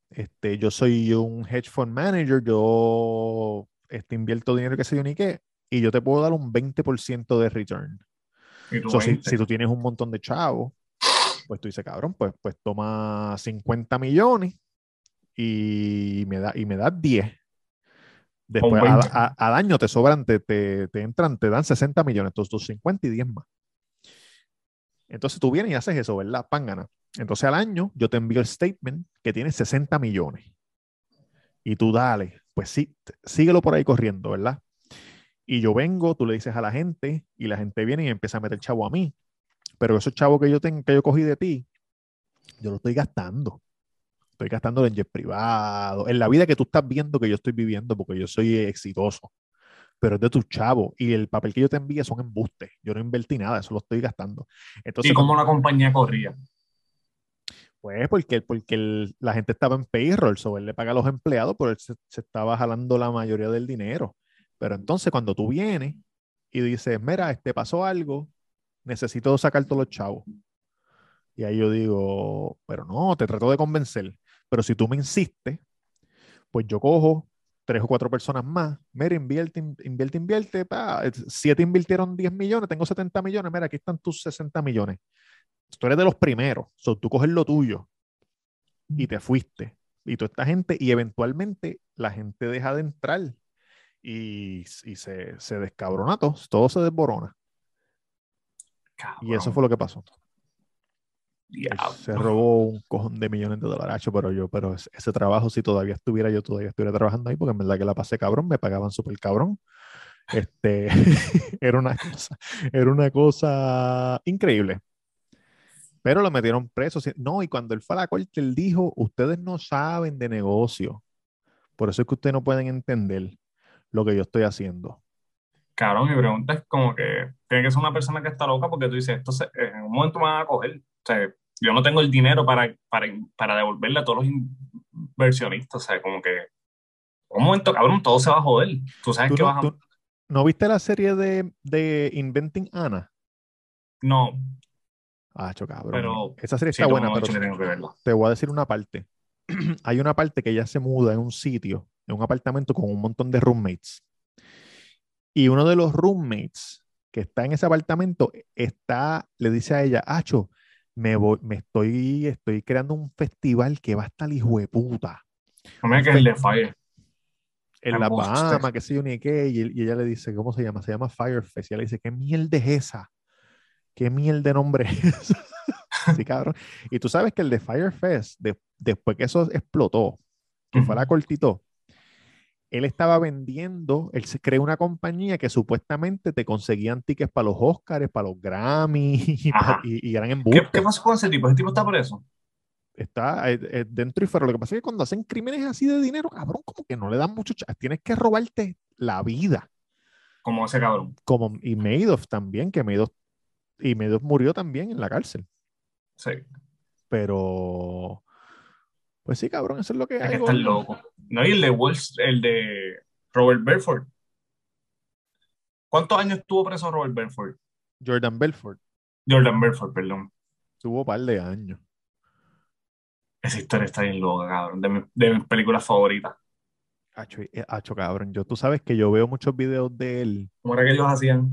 este, yo soy un hedge fund manager, yo este, invierto dinero que sé yo ni qué, y yo te puedo dar un 20% de return. Tú So, si, 20. si tú tienes un montón de chavos, pues tú dices, cabrón, pues, pues toma 50 millones y me da, y me das 10. Después, Con a- 20. a- al año te sobran, te, te, te entran, te dan 60 millones, entonces tus 50 y 10 más. Entonces tú vienes y haces eso, ¿verdad? Pángana. Entonces al año yo te envío el statement que tiene 60 millones. Y tú dale, pues sí, síguelo por ahí corriendo, ¿verdad? Y yo vengo, tú le dices a la gente y la gente viene y empieza a meter chavo a mí. Pero esos chavos que yo tengo, que yo cogí de ti, yo lo estoy gastando. Estoy gastando en jet privado, en la vida que tú estás viendo que yo estoy viviendo porque yo soy exitoso. Pero es de tus chavos y el papel que yo te envíe son embustes. Yo no invertí nada, eso lo estoy gastando. Entonces, ¿Y cómo la compañía corría? Pues porque, porque la gente estaba en payroll, so él le paga a los empleados, pero él se, se estaba jalando la mayoría del dinero. Pero entonces cuando tú vienes y dices, mira, este pasó algo, necesito sacar todos los chavos. Y ahí yo digo, pero no, te trato de convencer. Pero si tú me insistes, pues yo cojo tres o cuatro personas más, mira, invierte, in- invierte, invierte, pa, siete invirtieron 10 millones, tengo 70 millones, mira, aquí están tus 60 millones. Tú eres de los primeros, so, tú coges lo tuyo y te fuiste. Y toda esta gente, y eventualmente la gente deja de entrar y, y se, se descabrona todo, todo se desborona. Y eso fue lo que pasó. Diablo. se robó un cojón de millones de dólares, pero yo, pero ese, ese trabajo, si todavía estuviera, yo todavía estuviera trabajando ahí, porque en verdad que la pasé cabrón, me pagaban súper cabrón. Este, era una cosa, era una cosa increíble. Pero lo metieron preso. No, y cuando él fue a la corte, él dijo, ustedes no saben de negocio. Por eso es que ustedes no pueden entender lo que yo estoy haciendo. Cabrón, mi pregunta es como que tiene que ser una persona que está loca porque tú dices, esto se- en un momento me van a coger. O sea, yo no tengo el dinero para, para, para devolverle a todos los inversionistas. O sea, como que un momento, cabrón, todo se va a joder. Tú sabes ¿Tú que no, vas a... ¿no viste la serie de, de Inventing Anna? No, Ah, cabrón. Pero Esa serie está buena, mucho pero que tengo que verlo. te voy a decir una parte. Hay una parte que ella se muda en un sitio, en un apartamento con un montón de roommates. Y uno de los roommates que está en ese apartamento está, le dice a ella, Acho, me voy, me estoy, estoy creando un festival que va a estar hijo de puta. No me que el de Fire. En gusta. Bahamas, qué sé yo ni qué, y, ella le dice, ¿cómo se llama? Se llama Firefest. Y ella le dice, ¿qué mierda es esa? ¿Qué mierda de nombre es sí, cabrón. Y tú sabes que el de Firefest, de- después que eso explotó, que fue a la Ujú. cortito, él estaba vendiendo, él se creó una compañía que supuestamente te conseguían tickets para los Oscars, para los Grammy, y, y, y eran ¿Qué, embustes. ¿Qué pasó con ese tipo? Ese tipo está preso. Está eh, eh, dentro y fuera. Lo que pasa es que cuando hacen crímenes así de dinero, cabrón, como que no le dan mucho. Tienes que robarte la vida. Como ese cabrón. Como y Madoff también, que Madoff, y Madoff murió también en la cárcel. Sí. Pero, pues sí, cabrón, eso es lo que Es hay. que está loco. No, y el de Walls, el de Robert Belfort. ¿Cuántos años estuvo preso Robert Belfort? Jordan Belfort Jordan Belfort, perdón. tuvo un par de años. Esa historia está bien loca, cabrón. De, mi- de mis películas favoritas. Hacho, eh, hacho, cabrón. Yo, tú sabes que yo veo muchos videos de él. ¿Cómo era que ellos hacían?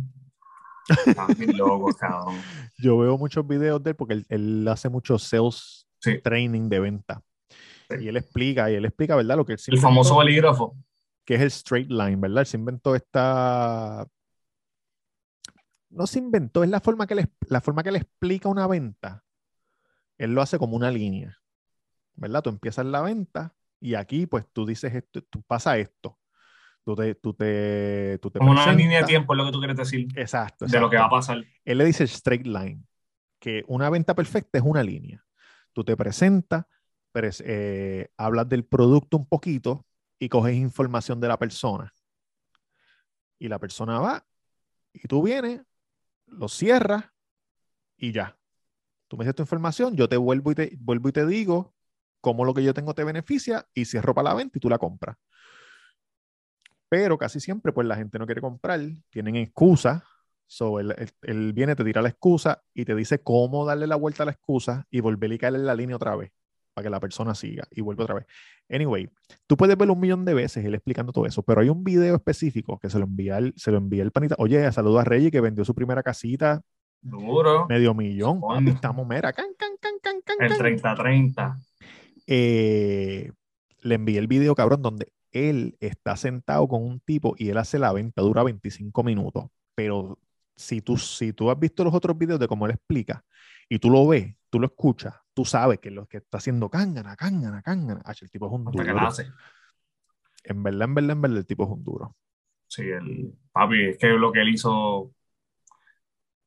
Cabrón. Yo veo muchos videos de él porque él, él hace mucho sales Sí. training de venta. Sí. Y él explica, y él explica, ¿verdad? Lo que él El inventó, famoso bolígrafo. que es el straight line, ¿verdad? Él se inventó esta. No se inventó, es la forma que le, la forma que le explica una venta. Él lo hace como una línea, ¿verdad? Tú empiezas la venta y aquí, pues tú dices esto, tú pasa esto. Tú te, tú te, tú te Como una línea de tiempo es lo que tú quieres decir Exacto, de lo que va a pasar. Él le dice straight line, que una venta perfecta es una línea. Tú te presentas, pres- eh, hablas del producto un poquito y coges información de la persona. Y la persona va y tú vienes, lo cierras y ya. Tú me dices tu información, yo te vuelvo y te, vuelvo y te digo cómo lo que yo tengo te beneficia y cierro para la venta y tú la compras. Pero casi siempre, pues la gente no quiere comprar, tienen excusas. So, él, él- él viene, te tira la excusa y te dice cómo darle la vuelta a la excusa y volver y caerle en la línea otra vez para que la persona siga y vuelve otra vez. Anyway, tú puedes verlo un millón de veces él explicando todo eso, pero hay un video específico que se lo envía el, se lo envía el panita. Oye, saludo a Reggie que vendió su primera casita, Duro. medio millón. Papi, estamos, mera, can, can, can, can, can, El can. 30-30. Eh, le envié el video, cabrón, donde él está sentado con un tipo y él hace la venta, dura 25 minutos, pero si tú, si tú has visto los otros videos de cómo él explica y tú lo ves, tú lo escuchas, tú sabes que lo que está haciendo cángana, cángana, cángana. Ah, el tipo es un Hasta que duro. hace. En verdad, en verdad, en verdad, el tipo es un duro. Sí, el papi, es que lo que él hizo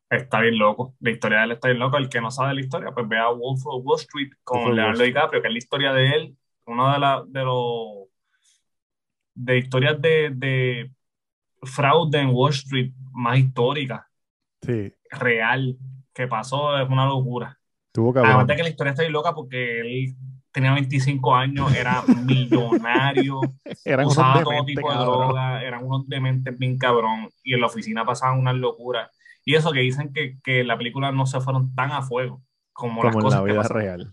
está bien loco. La historia de él está bien loca. El que no sabe la historia, pues vea Wolf of Wall Street con Leonardo. DiCaprio, que es la historia de él, una de, la, de los de historias de, de fraude en Wall Street más históricas, Sí, real, que pasó, es una locura. tuvo cabrón. Además de que la historia está bien loca porque él tenía 25 años, era millonario, Eran usaba todo tipo de cabrón. droga, eran unos dementes bien cabrón, y en la oficina pasaban unas locuras. Y eso que dicen que, que la película no se fueron tan a fuego como, las Como en cosas la que vida pasaron. real.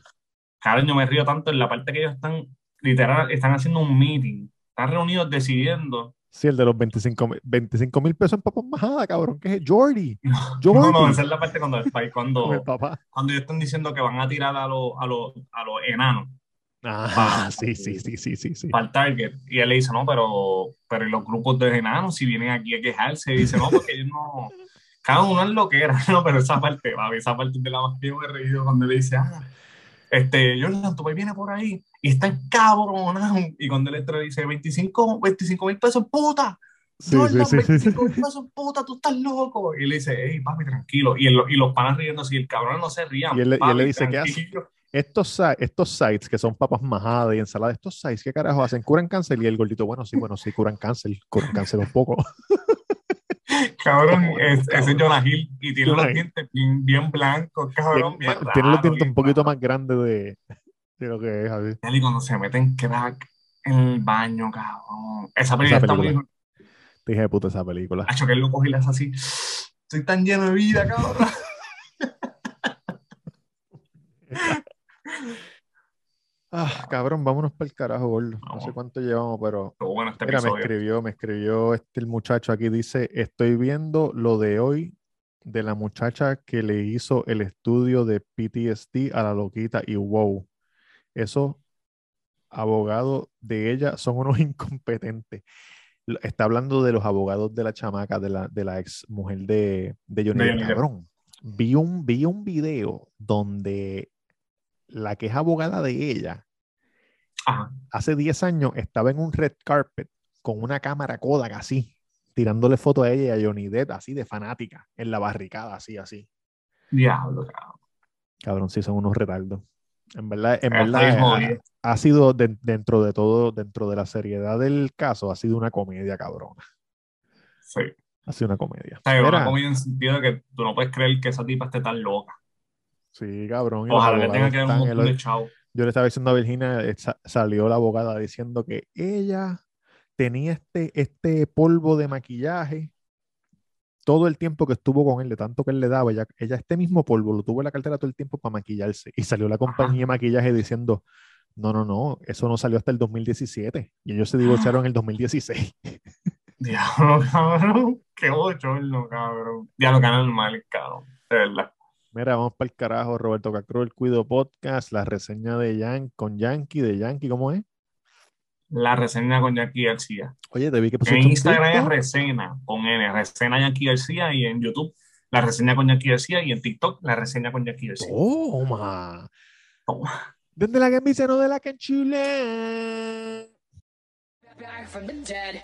Cabrón, yo me río tanto en la parte que ellos están, literal, están haciendo un meeting, están reunidos decidiendo. Sí, el de los 25 mil 25 mil pesos en papas majada, cabrón, que es Jordi. No, Jordi. no, esa es la parte cuando, cuando, cuando ellos están diciendo que van a tirar a los, a los, a los enanos. Ah, sí, sí, sí, sí, sí, sí. para el target. Y él le dice, no, pero, pero ¿y los grupos de enanos, si vienen aquí a quejarse, y dice, no, porque ellos no. Cada uno es lo que era, no, pero esa parte, papi, esa parte de la más que yo me he reído cuando le dice, ah, este, Jordan, tu país viene por ahí y está encabronado. Y cuando el otro dice, 25 mil pesos, puta. Sí, Jordan, sí, sí, sí, 25 mil pesos, puta, tú estás loco. Y le dice, hey, papi, tranquilo. Y, el- y los panas riendo así, el cabrón no se ría. Y él- y él le papi, dice, ¿qué hace? tranquilo. Estos, estos sites que son papas majadas y ensaladas, estos sites, ¿qué carajo hacen? ¿Curan cáncer? Y el gordito, bueno, sí, bueno, sí, curan cáncer, curan cáncer un poco. Cabrón, es- ese es Jonah Hill y tiene los dientes bien, bien blancos, cabrón, Bien- bien tiene los dientes un poquito más grandes de, de lo que es, así. Y cuando se meten crack en el baño, cabrón. Esa película está película. muy... Te dije puta esa película. Hacho, que él lo coge y le hace así. Estoy tan lleno de vida, cabrón. Ah, cabrón, vámonos para el carajo, gordo. No sé cuánto llevamos, pero bueno este Mira, me escribió, me escribió este el muchacho aquí, dice, estoy viendo lo de hoy de la muchacha que le hizo el estudio de PTSD a la loquita y wow, esos abogados de ella son unos incompetentes. Está hablando de los abogados de la chamaca, de la, de la ex mujer de, de Johnny De. Cabrón, vi un, vi un video donde la que es abogada de ella Ajá. hace 10 años estaba en un red carpet con una cámara Kodak así, tirándole fotos a ella y a Johnny Depp así de fanática, en la barricada, así, así. Diablo, cabrón. Cabrón, sí son unos retardos. En verdad, en verdad eh, ha, sido de- dentro de todo, dentro de la seriedad del caso, ha sido una comedia, cabrona. Sí. Ha sido una comedia. Mira, una comida en el sentido de que tú no puedes creer que esa tipa esté tan loca. sí, cabrón. Ojalá le tenga que dar un montón el- de chavo. Yo le estaba diciendo a Virginia, eh, sa- salió la abogada diciendo que ella tenía este, este polvo de maquillaje todo el tiempo que estuvo con él, de tanto que él le daba. Ella, ella este mismo polvo lo tuvo en la cartera todo el tiempo para maquillarse. Y salió la compañía de maquillaje diciendo, no, no, no, eso no salió hasta el 2017. Y ellos se divorciaron en el 2016. Diablo, cabrón. Qué bochorno, cabrón. Diablo, que normal, cabrón. De verdad. Mira, vamos para el carajo, Roberto Cacro, el Cuido Podcast, la reseña de Yan con Yankee, de Yankee, ¿cómo es? La reseña con Jackie García. Oye, te vi que En pusiste un Instagram es reseña con N, reseña Jackie García y en YouTube la reseña con Jackie García y en TikTok la reseña con Jackie García. Toma. Toma. Desde la camisa, no de la canchula. back from the dead.